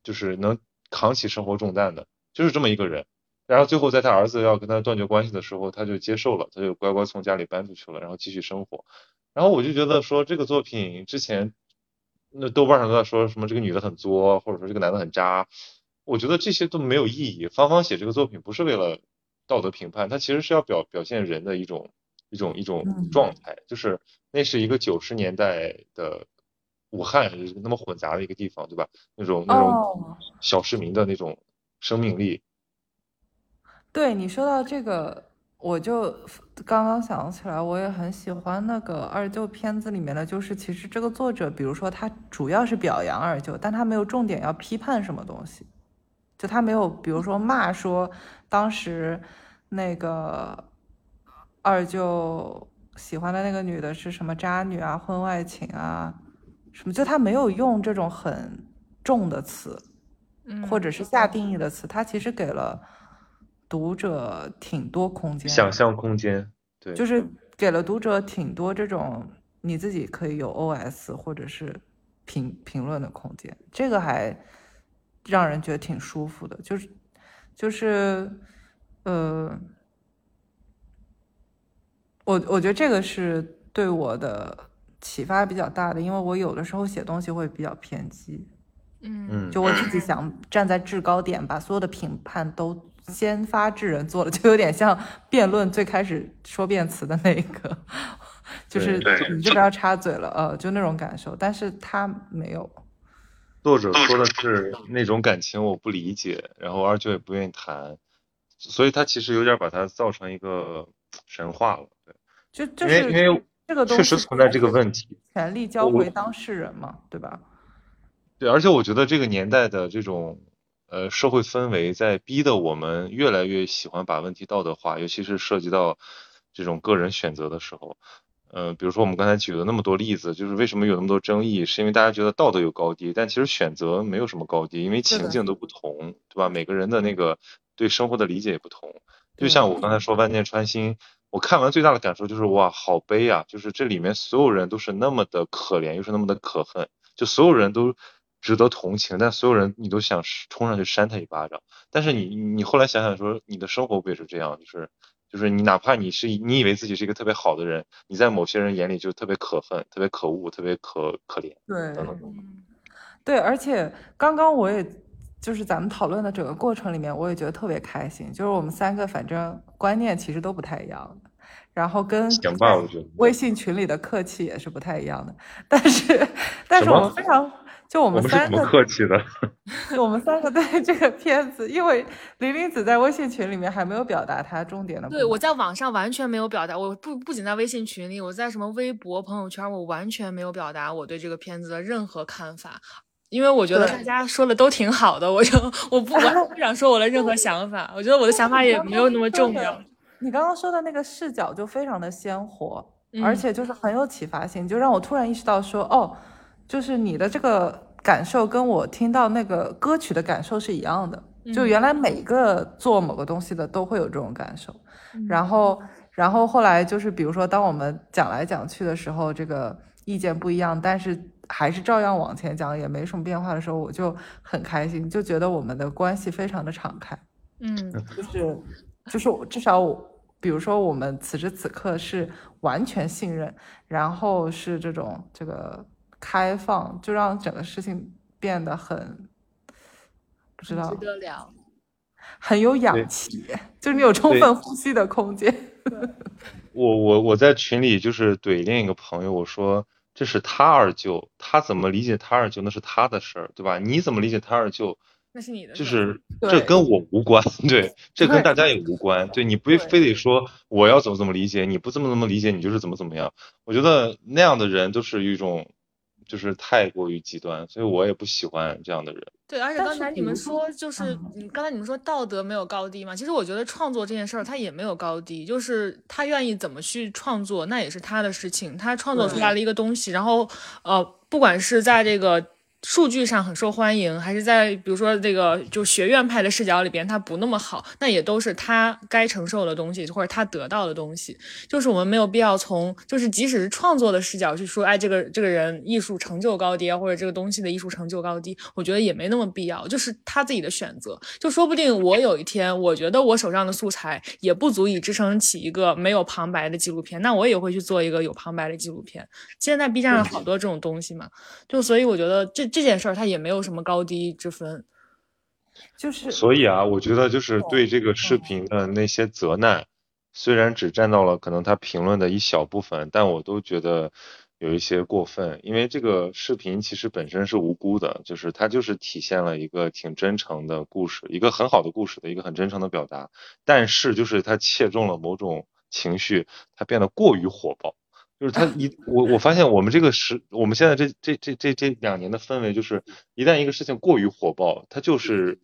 就是能扛起生活重担的，就是这么一个人。然后最后在他儿子要跟他断绝关系的时候，他就接受了，他就乖乖从家里搬出去了，然后继续生活。然后我就觉得说这个作品之前那豆瓣上都在说什么这个女的很作，或者说这个男的很渣，我觉得这些都没有意义。芳芳写这个作品不是为了道德评判，他其实是要表表现人的一种一种一种状态，就是那是一个九十年代的武汉那么混杂的一个地方，对吧？那种那种小市民的那种生命力。对你说到这个，我就刚刚想起来，我也很喜欢那个二舅片子里面的，就是其实这个作者，比如说他主要是表扬二舅，但他没有重点要批判什么东西，就他没有，比如说骂说当时那个二舅喜欢的那个女的是什么渣女啊、婚外情啊什么，就他没有用这种很重的词，或者是下定义的词，他其实给了。读者挺多空间，想象空间，对，就是给了读者挺多这种你自己可以有 OS 或者是评评论的空间，这个还让人觉得挺舒服的，就是就是呃，我我觉得这个是对我的启发比较大的，因为我有的时候写东西会比较偏激，嗯，就我自己想站在制高点，把所有的评判都。先发制人做了就有点像辩论最开始说辩词的那个，就是你这边要插嘴了，呃，就那种感受。但是他没有。作者说的是那种感情我不理解，然后二舅也不愿意谈，所以他其实有点把它造成一个神话了。对，就就是因为这个确实存在这个问题，权力交回当事人嘛，对吧？对，而且我觉得这个年代的这种。呃，社会氛围在逼得我们越来越喜欢把问题道德化，尤其是涉及到这种个人选择的时候。呃，比如说我们刚才举了那么多例子，就是为什么有那么多争议，是因为大家觉得道德有高低，但其实选择没有什么高低，因为情境都不同，对吧？每个人的那个对生活的理解也不同。就像我刚才说《万箭穿心》，我看完最大的感受就是哇，好悲啊！就是这里面所有人都是那么的可怜，又是那么的可恨，就所有人都。值得同情，但所有人你都想冲上去扇他一巴掌。但是你你后来想想说，你的生活不也是这样？就是就是你哪怕你是你以为自己是一个特别好的人，你在某些人眼里就特别可恨、特别可恶、特别可可怜。对，对，而且刚刚我也就是咱们讨论的整个过程里面，我也觉得特别开心。就是我们三个反正观念其实都不太一样的，然后跟微信群里的客气也是不太一样的。但是 但是我们非常。就我们三个客气的，我们三个对这个片子，因为玲玲子在微信群里面还没有表达她重点的。对我在网上完全没有表达，我不不仅在微信群里，我在什么微博、朋友圈，我完全没有表达我对这个片子的任何看法，因为我觉得大家说的都挺好的，我就我不我不想说我的任何想法，我觉得我的想法也没有那么重要。你刚刚说的那个视角就非常的鲜活，而且就是很有启发性，就让我突然意识到说，哦。就是你的这个感受跟我听到那个歌曲的感受是一样的，就原来每一个做某个东西的都会有这种感受，然后，然后后来就是比如说，当我们讲来讲去的时候，这个意见不一样，但是还是照样往前讲，也没什么变化的时候，我就很开心，就觉得我们的关系非常的敞开，嗯，就是就是至少我，比如说我们此时此刻是完全信任，然后是这种这个。开放就让整个事情变得很不知道值得了，很有氧气，就是你有充分呼吸的空间。我我我在群里就是怼另一个朋友，我说这是他二舅，他怎么理解他二舅那是他的事儿，对吧？你怎么理解他二舅那是你的，就是这跟我无关，对，这跟大家也无关，对你不非得说我要怎么怎么理解，你不这么这么理解，你就是怎么怎么样。我觉得那样的人都是一种。就是太过于极端，所以我也不喜欢这样的人。对，而且刚才你们说，就是你刚才你们说道德没有高低嘛？其实我觉得创作这件事儿，它也没有高低，就是他愿意怎么去创作，那也是他的事情。他创作出来了一个东西，然后呃，不管是在这个数据上很受欢迎，还是在比如说这个就学院派的视角里边它不那么好，那也都是他该承受的东西，或者他得到的东西。就是我们没有必要从就是即使是创作的视角去说，哎，这个这个人艺术成就高低啊，或者这个东西的艺术成就高低，我觉得也没那么必要，就是他自己的选择。就说不定我有一天，我觉得我手上的素材也不足以支撑起一个没有旁白的纪录片，那我也会去做一个有旁白的纪录片。现在 B 站上好多这种东西嘛，就所以我觉得这。这件事儿它也没有什么高低之分，就是所以啊，我觉得就是对这个视频的那些责难，虽然只占到了可能他评论的一小部分，但我都觉得有一些过分，因为这个视频其实本身是无辜的，就是它就是体现了一个挺真诚的故事，一个很好的故事的一个很真诚的表达，但是就是它切中了某种情绪，它变得过于火爆。就是他一我我发现我们这个时我们现在这这这这这两年的氛围就是一旦一个事情过于火爆，它就是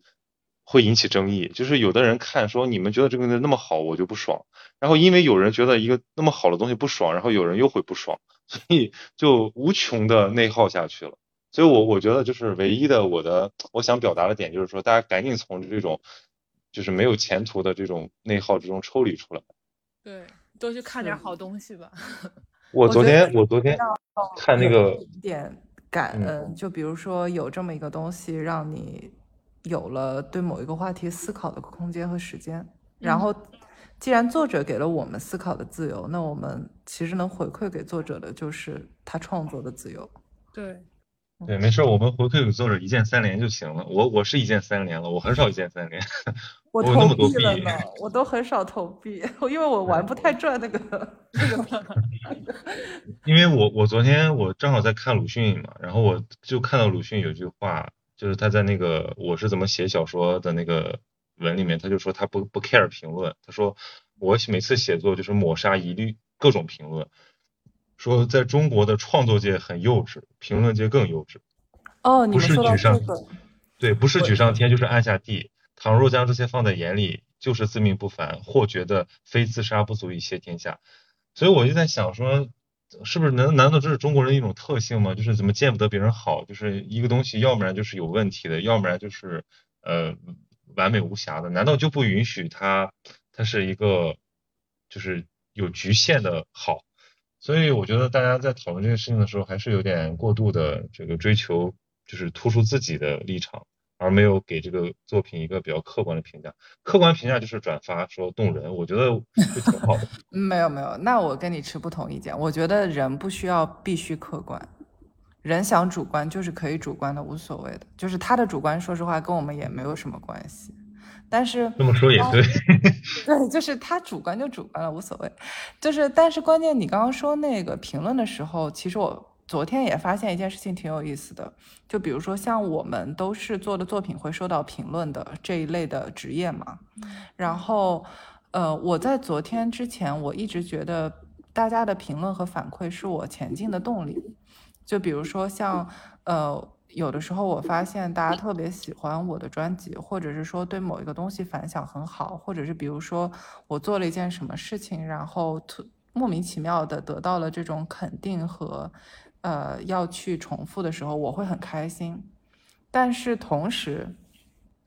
会引起争议。就是有的人看说你们觉得这个那么好，我就不爽。然后因为有人觉得一个那么好的东西不爽，然后有人又会不爽，所以就无穷的内耗下去了。所以我我觉得就是唯一的我的我想表达的点就是说，大家赶紧从这种就是没有前途的这种内耗之中抽离出来。对，多去看点好东西吧。我昨天我昨天看那个点感恩，就比如说有这么一个东西，让你有了对某一个话题思考的空间和时间。然后，既然作者给了我们思考的自由，那我们其实能回馈给作者的就是他创作的自由。对。对，没事，我们回馈给作者一键三连就行了。我我是一键三连了，我很少一键三连。我投币了呢，我都很少投币，因为我玩不太转那个那个。因为我我昨天我正好在看鲁迅嘛，然后我就看到鲁迅有句话，就是他在那个我是怎么写小说的那个文里面，他就说他不不 care 评论，他说我每次写作就是抹杀一律各种评论。说在中国的创作界很幼稚，评论界更幼稚。哦，你不是举上，个，对，不是举上天就是按下地。倘若将这些放在眼里，就是自命不凡，或觉得非自杀不足以谢天下。所以我就在想说，是不是难？难道这是中国人一种特性吗？就是怎么见不得别人好，就是一个东西，要不然就是有问题的，要不然就是呃完美无瑕的。难道就不允许它？它是一个就是有局限的好？所以我觉得大家在讨论这个事情的时候，还是有点过度的这个追求，就是突出自己的立场，而没有给这个作品一个比较客观的评价。客观评价就是转发说动人，我觉得就挺好的。没有没有，那我跟你持不同意见。我觉得人不需要必须客观，人想主观就是可以主观的，无所谓的。就是他的主观，说实话跟我们也没有什么关系。但是这么说也对，对，就是他主观就主观了，无所谓。就是，但是关键你刚刚说那个评论的时候，其实我昨天也发现一件事情挺有意思的。就比如说像我们都是做的作品会收到评论的这一类的职业嘛。然后，呃，我在昨天之前我一直觉得大家的评论和反馈是我前进的动力。就比如说像，呃。有的时候我发现大家特别喜欢我的专辑，或者是说对某一个东西反响很好，或者是比如说我做了一件什么事情，然后特莫名其妙的得到了这种肯定和，呃要去重复的时候，我会很开心。但是同时，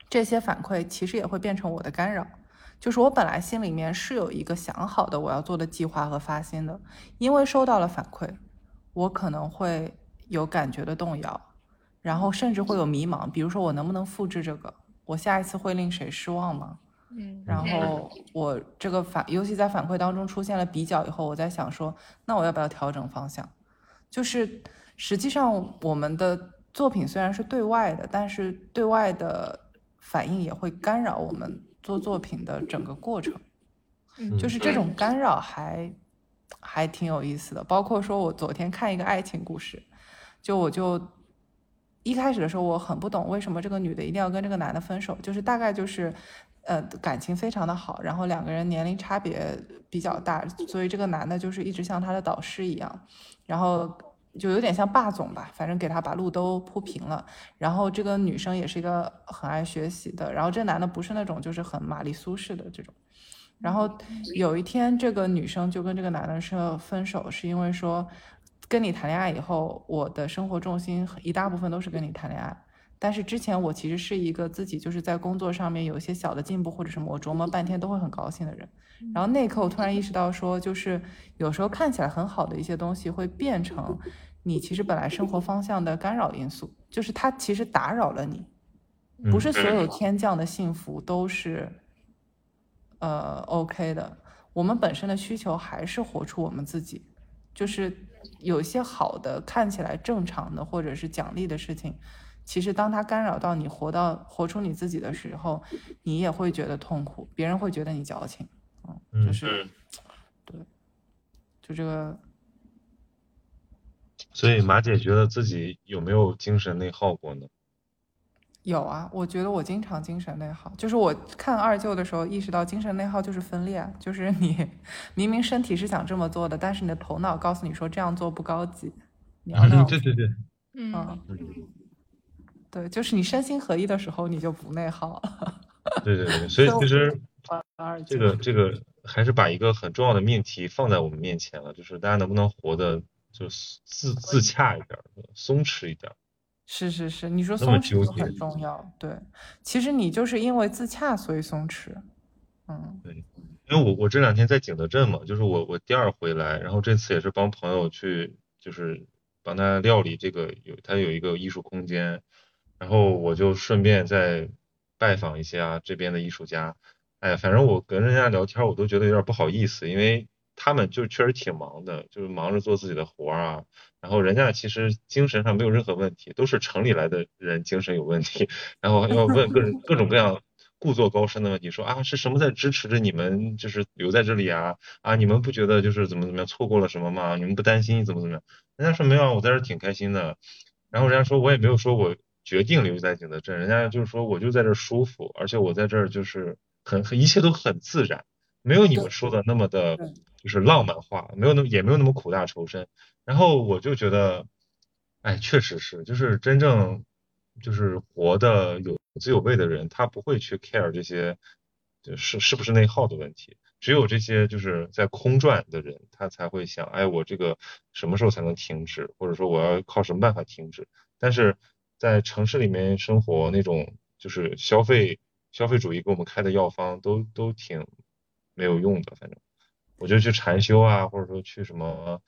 这些反馈其实也会变成我的干扰，就是我本来心里面是有一个想好的我要做的计划和发心的，因为收到了反馈，我可能会有感觉的动摇。然后甚至会有迷茫，比如说我能不能复制这个？我下一次会令谁失望吗？嗯，然后我这个反，尤其在反馈当中出现了比较以后，我在想说，那我要不要调整方向？就是实际上我们的作品虽然是对外的，但是对外的反应也会干扰我们做作品的整个过程。嗯，就是这种干扰还还挺有意思的。包括说我昨天看一个爱情故事，就我就。一开始的时候，我很不懂为什么这个女的一定要跟这个男的分手，就是大概就是，呃，感情非常的好，然后两个人年龄差别比较大，所以这个男的就是一直像他的导师一样，然后就有点像霸总吧，反正给他把路都铺平了。然后这个女生也是一个很爱学习的，然后这男的不是那种就是很玛丽苏式的这种。然后有一天，这个女生就跟这个男的说分手，是因为说。跟你谈恋爱以后，我的生活重心一大部分都是跟你谈恋爱。但是之前我其实是一个自己就是在工作上面有一些小的进步或者什么，我琢磨半天都会很高兴的人。然后那一刻我突然意识到，说就是有时候看起来很好的一些东西，会变成你其实本来生活方向的干扰因素，就是它其实打扰了你。不是所有天降的幸福都是呃 OK 的。我们本身的需求还是活出我们自己，就是有一些好的看起来正常的或者是奖励的事情，其实当它干扰到你活到活出你自己的时候，你也会觉得痛苦，别人会觉得你矫情，嗯，就是对，就这个。所以马姐觉得自己有没有精神内耗过呢？有啊，我觉得我经常精神内耗。就是我看二舅的时候，意识到精神内耗就是分裂，就是你明明身体是想这么做的，但是你的头脑告诉你说这样做不高级。对对对，嗯，对，就是你身心合一的时候，你就不内耗了。对对对，所以其实这个这个还是把一个很重要的命题放在我们面前了，就是大家能不能活得就自自洽一点，松弛一点。是是是，你说松弛很重要，对，其实你就是因为自洽，所以松弛，嗯，对，因为我我这两天在景德镇嘛，就是我我第二回来，然后这次也是帮朋友去，就是帮他料理这个有他有一个艺术空间，然后我就顺便再拜访一下这边的艺术家，哎，反正我跟人家聊天，我都觉得有点不好意思，因为。他们就确实挺忙的，就是忙着做自己的活儿啊。然后人家其实精神上没有任何问题，都是城里来的人精神有问题，然后要问各种各种各样故作高深的问题，说啊是什么在支持着你们，就是留在这里啊啊你们不觉得就是怎么怎么样错过了什么吗？你们不担心怎么怎么样？人家说没有啊，我在这挺开心的。然后人家说我也没有说我决定留在景德镇，人家就是说我就在这舒服，而且我在这儿就是很很一切都很自然，没有你们说的那么的。就是浪漫化，没有那么也没有那么苦大仇深。然后我就觉得，哎，确实是，就是真正就是活的有滋有味的人，他不会去 care 这些，就是是不是内耗的问题。只有这些就是在空转的人，他才会想，哎，我这个什么时候才能停止，或者说我要靠什么办法停止？但是在城市里面生活，那种就是消费消费主义给我们开的药方，都都挺没有用的，反正。我就去禅修啊，或者说去什么，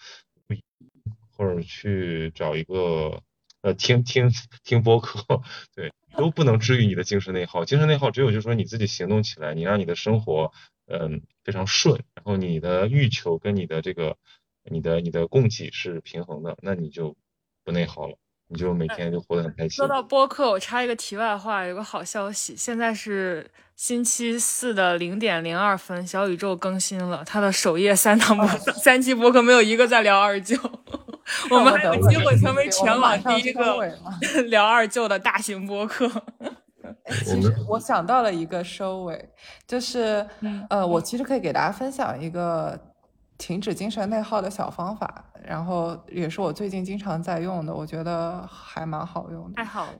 或者去找一个呃听听听播客，对，都不能治愈你的精神内耗。精神内耗只有就是说你自己行动起来，你让你的生活嗯非常顺，然后你的欲求跟你的这个你的你的供给是平衡的，那你就不内耗了。你就每天就活得很开心。说到播客，我插一个题外话，有个好消息，现在是星期四的零点零二分，小宇宙更新了它的首页三档播三期播客，没有一个在聊二舅，我们还有机会成为全网第一个 聊二舅的大型播客。其实我想到了一个收尾，就是呃，我其实可以给大家分享一个。停止精神内耗的小方法，然后也是我最近经常在用的，我觉得还蛮好用的。太好了，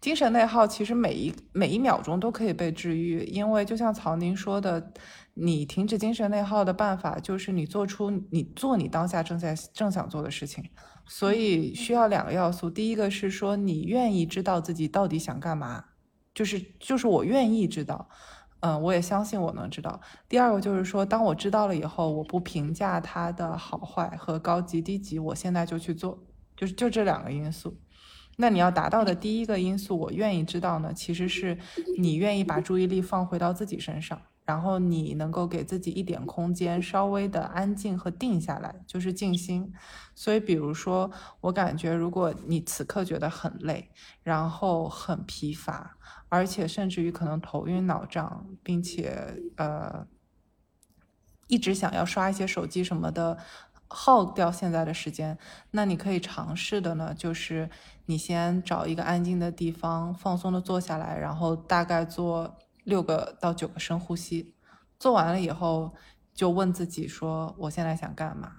精神内耗其实每一每一秒钟都可以被治愈，因为就像曹宁说的，你停止精神内耗的办法就是你做出你做你当下正在正想做的事情，所以需要两个要素，第一个是说你愿意知道自己到底想干嘛，就是就是我愿意知道。嗯，我也相信我能知道。第二个就是说，当我知道了以后，我不评价它的好坏和高级低级，我现在就去做，就是就这两个因素。那你要达到的第一个因素，我愿意知道呢，其实是你愿意把注意力放回到自己身上。然后你能够给自己一点空间，稍微的安静和定下来，就是静心。所以，比如说，我感觉如果你此刻觉得很累，然后很疲乏，而且甚至于可能头晕脑胀，并且呃一直想要刷一些手机什么的，耗掉现在的时间，那你可以尝试的呢，就是你先找一个安静的地方，放松的坐下来，然后大概做。六个到九个深呼吸，做完了以后，就问自己说：“我现在想干嘛？”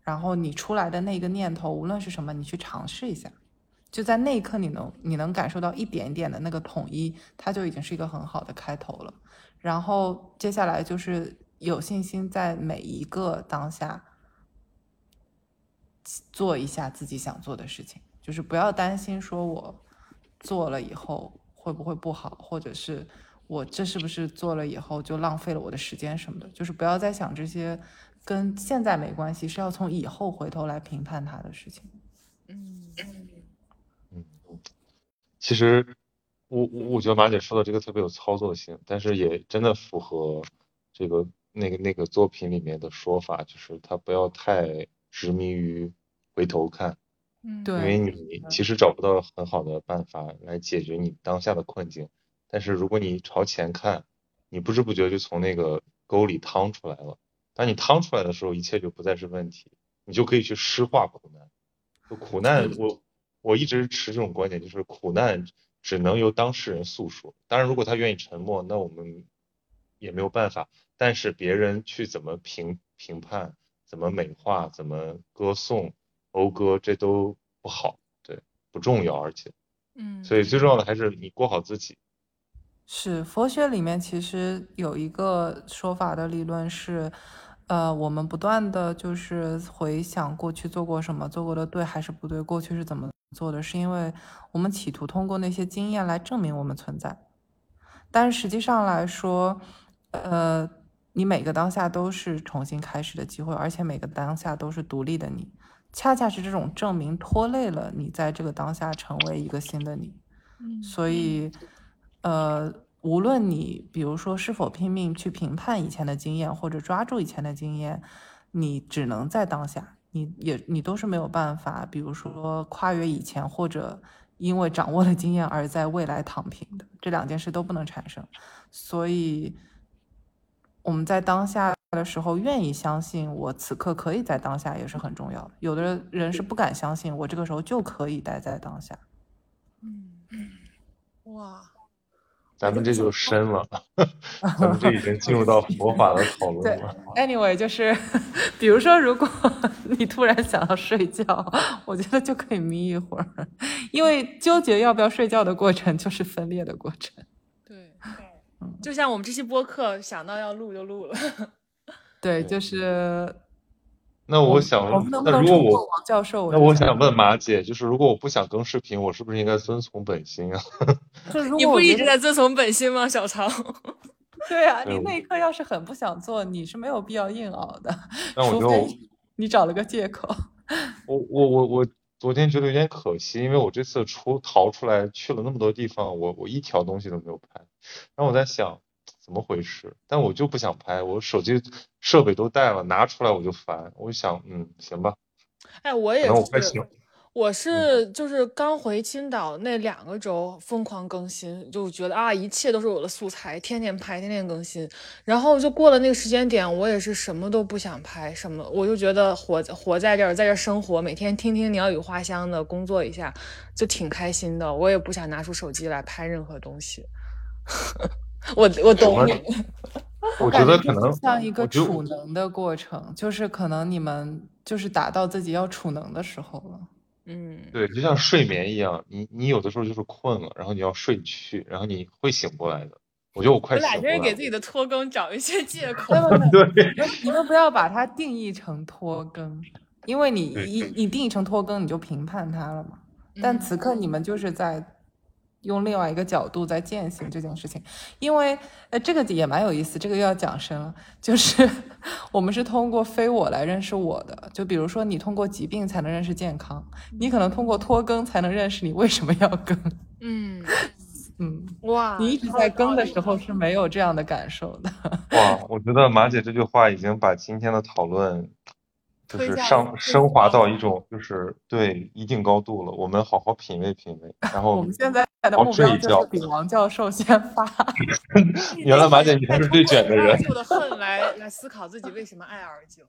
然后你出来的那个念头，无论是什么，你去尝试一下，就在那一刻，你能你能感受到一点点的那个统一，它就已经是一个很好的开头了。然后接下来就是有信心在每一个当下，做一下自己想做的事情，就是不要担心说我做了以后会不会不好，或者是我这是不是做了以后就浪费了我的时间什么的，就是不要再想这些跟现在没关系，是要从以后回头来评判它的事情。嗯，其实我我我觉得马姐说的这个特别有操作性，但是也真的符合这个那个那个作品里面的说法，就是他不要太执迷于回头看，嗯，对因为你其实找不到很好的办法来解决你当下的困境，但是如果你朝前看，你不知不觉就从那个沟里趟出来了。当你趟出来的时候，一切就不再是问题，你就可以去施化苦难。就苦难，我我一直持这种观点，就是苦难只能由当事人诉说。当然，如果他愿意沉默，那我们也没有办法。但是别人去怎么评评判、怎么美化、怎么歌颂、讴歌，这都不好，对，不重要，而且，嗯，所以最重要的还是你过好自己。是佛学里面其实有一个说法的理论是，呃，我们不断的就是回想过去做过什么，做过的对还是不对，过去是怎么做的，是因为我们企图通过那些经验来证明我们存在。但是实际上来说，呃，你每个当下都是重新开始的机会，而且每个当下都是独立的你。恰恰是这种证明拖累了你在这个当下成为一个新的你。嗯所以，呃，无论你比如说是否拼命去评判以前的经验，或者抓住以前的经验，你只能在当下，你也你都是没有办法，比如说跨越以前，或者因为掌握了经验而在未来躺平的，这两件事都不能产生。所以，我们在当下的时候，愿意相信我此刻可以在当下，也是很重要的。有的人是不敢相信我这个时候就可以待在当下。嗯，哇，咱们这就深了，咱们这已经进入到佛法的讨论对了。Anyway，就是 比如说，如果 你突然想要睡觉，我觉得就可以眯一会儿，因为纠结要不要睡觉的过程就是分裂的过程。对，就像我们这期播客想到要录就录了，对，对就是那我想我能，不那如果我王教授？那我想问马姐，就是如果我不想更视频，我是不是应该遵从本心啊？你不一直在遵从本心吗，小曹？对啊，你那一刻要是很不想做，你是没有必要硬熬的，除 那我就非你找了个借口。我我我我昨天觉得有点可惜，因为我这次出逃出来去了那么多地方，我我一条东西都没有拍。然后我在想怎么回事，但我就不想拍，我手机设备都带了，拿出来我就烦。我就想，嗯，行吧，哎，我也是能我快醒。我是就是刚回青岛那两个周疯狂更新，就觉得啊一切都是我的素材，天天拍，天天更新。然后就过了那个时间点，我也是什么都不想拍，什么我就觉得活活在这儿，在这儿生活，每天听听鸟语花香的工作一下，就挺开心的。我也不想拿出手机来拍任何东西。我我懂你，我 感觉得可能就像一个储能的过程，就是可能你们就是达到自己要储能的时候了。嗯，对，就像睡眠一样，你你有的时候就是困了，然后你要睡去，然后你会醒过来的。我觉得我快我俩醒过来了。真是给自己的拖更找一些借 口。对，你们你们不要把它定义成拖更，因为你对一你定义成拖更，你就评判它了嘛。但嗯此刻你们就是在用另外一个角度在践行这件事情，因为呃这个也蛮有意思，这个又要讲深了，就是 我们是通过非我来认识我的，就比如说你通过疾病才能认识健康，你可能通过拖更才能认识你为什么要更，嗯，嗯，哇，你一直在更的时候是没有这样的感受的。哇，我觉得马姐这句话已经把今天的讨论就是上升华到一种就是对一定高度了。我们好好品味品味，然后我们现在的好目睡一觉标就是比王教授先发。原来马姐你还是最卷的人。就的恨来来思考自己为什么爱二舅。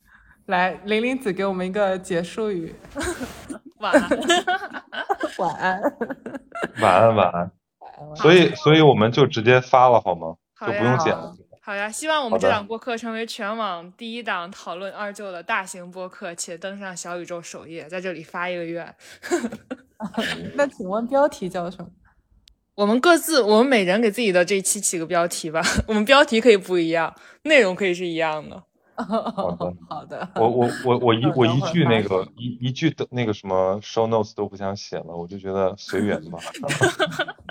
来，玲玲子给我们一个结束语，晚安。晚安。晚安晚安。晚安所以所以我们就直接发了好吗？好就不用剪了。好呀，希望我们这档播客成为全网第一档讨论二舅的大型播客，且登上小宇宙首页，在这里发一个愿。那请问标题叫什么？我们各自，我们每人给自己的这一期起个标题吧。我们标题可以不一样，内容可以是一样的。好的，好的。我我我我一我一句那个一一句的那个什么 show notes 都不想写了，我就觉得随缘吧。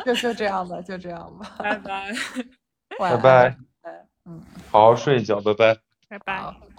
就就这样吧，就这样吧。拜拜，拜拜。好好睡一觉，拜拜，拜拜。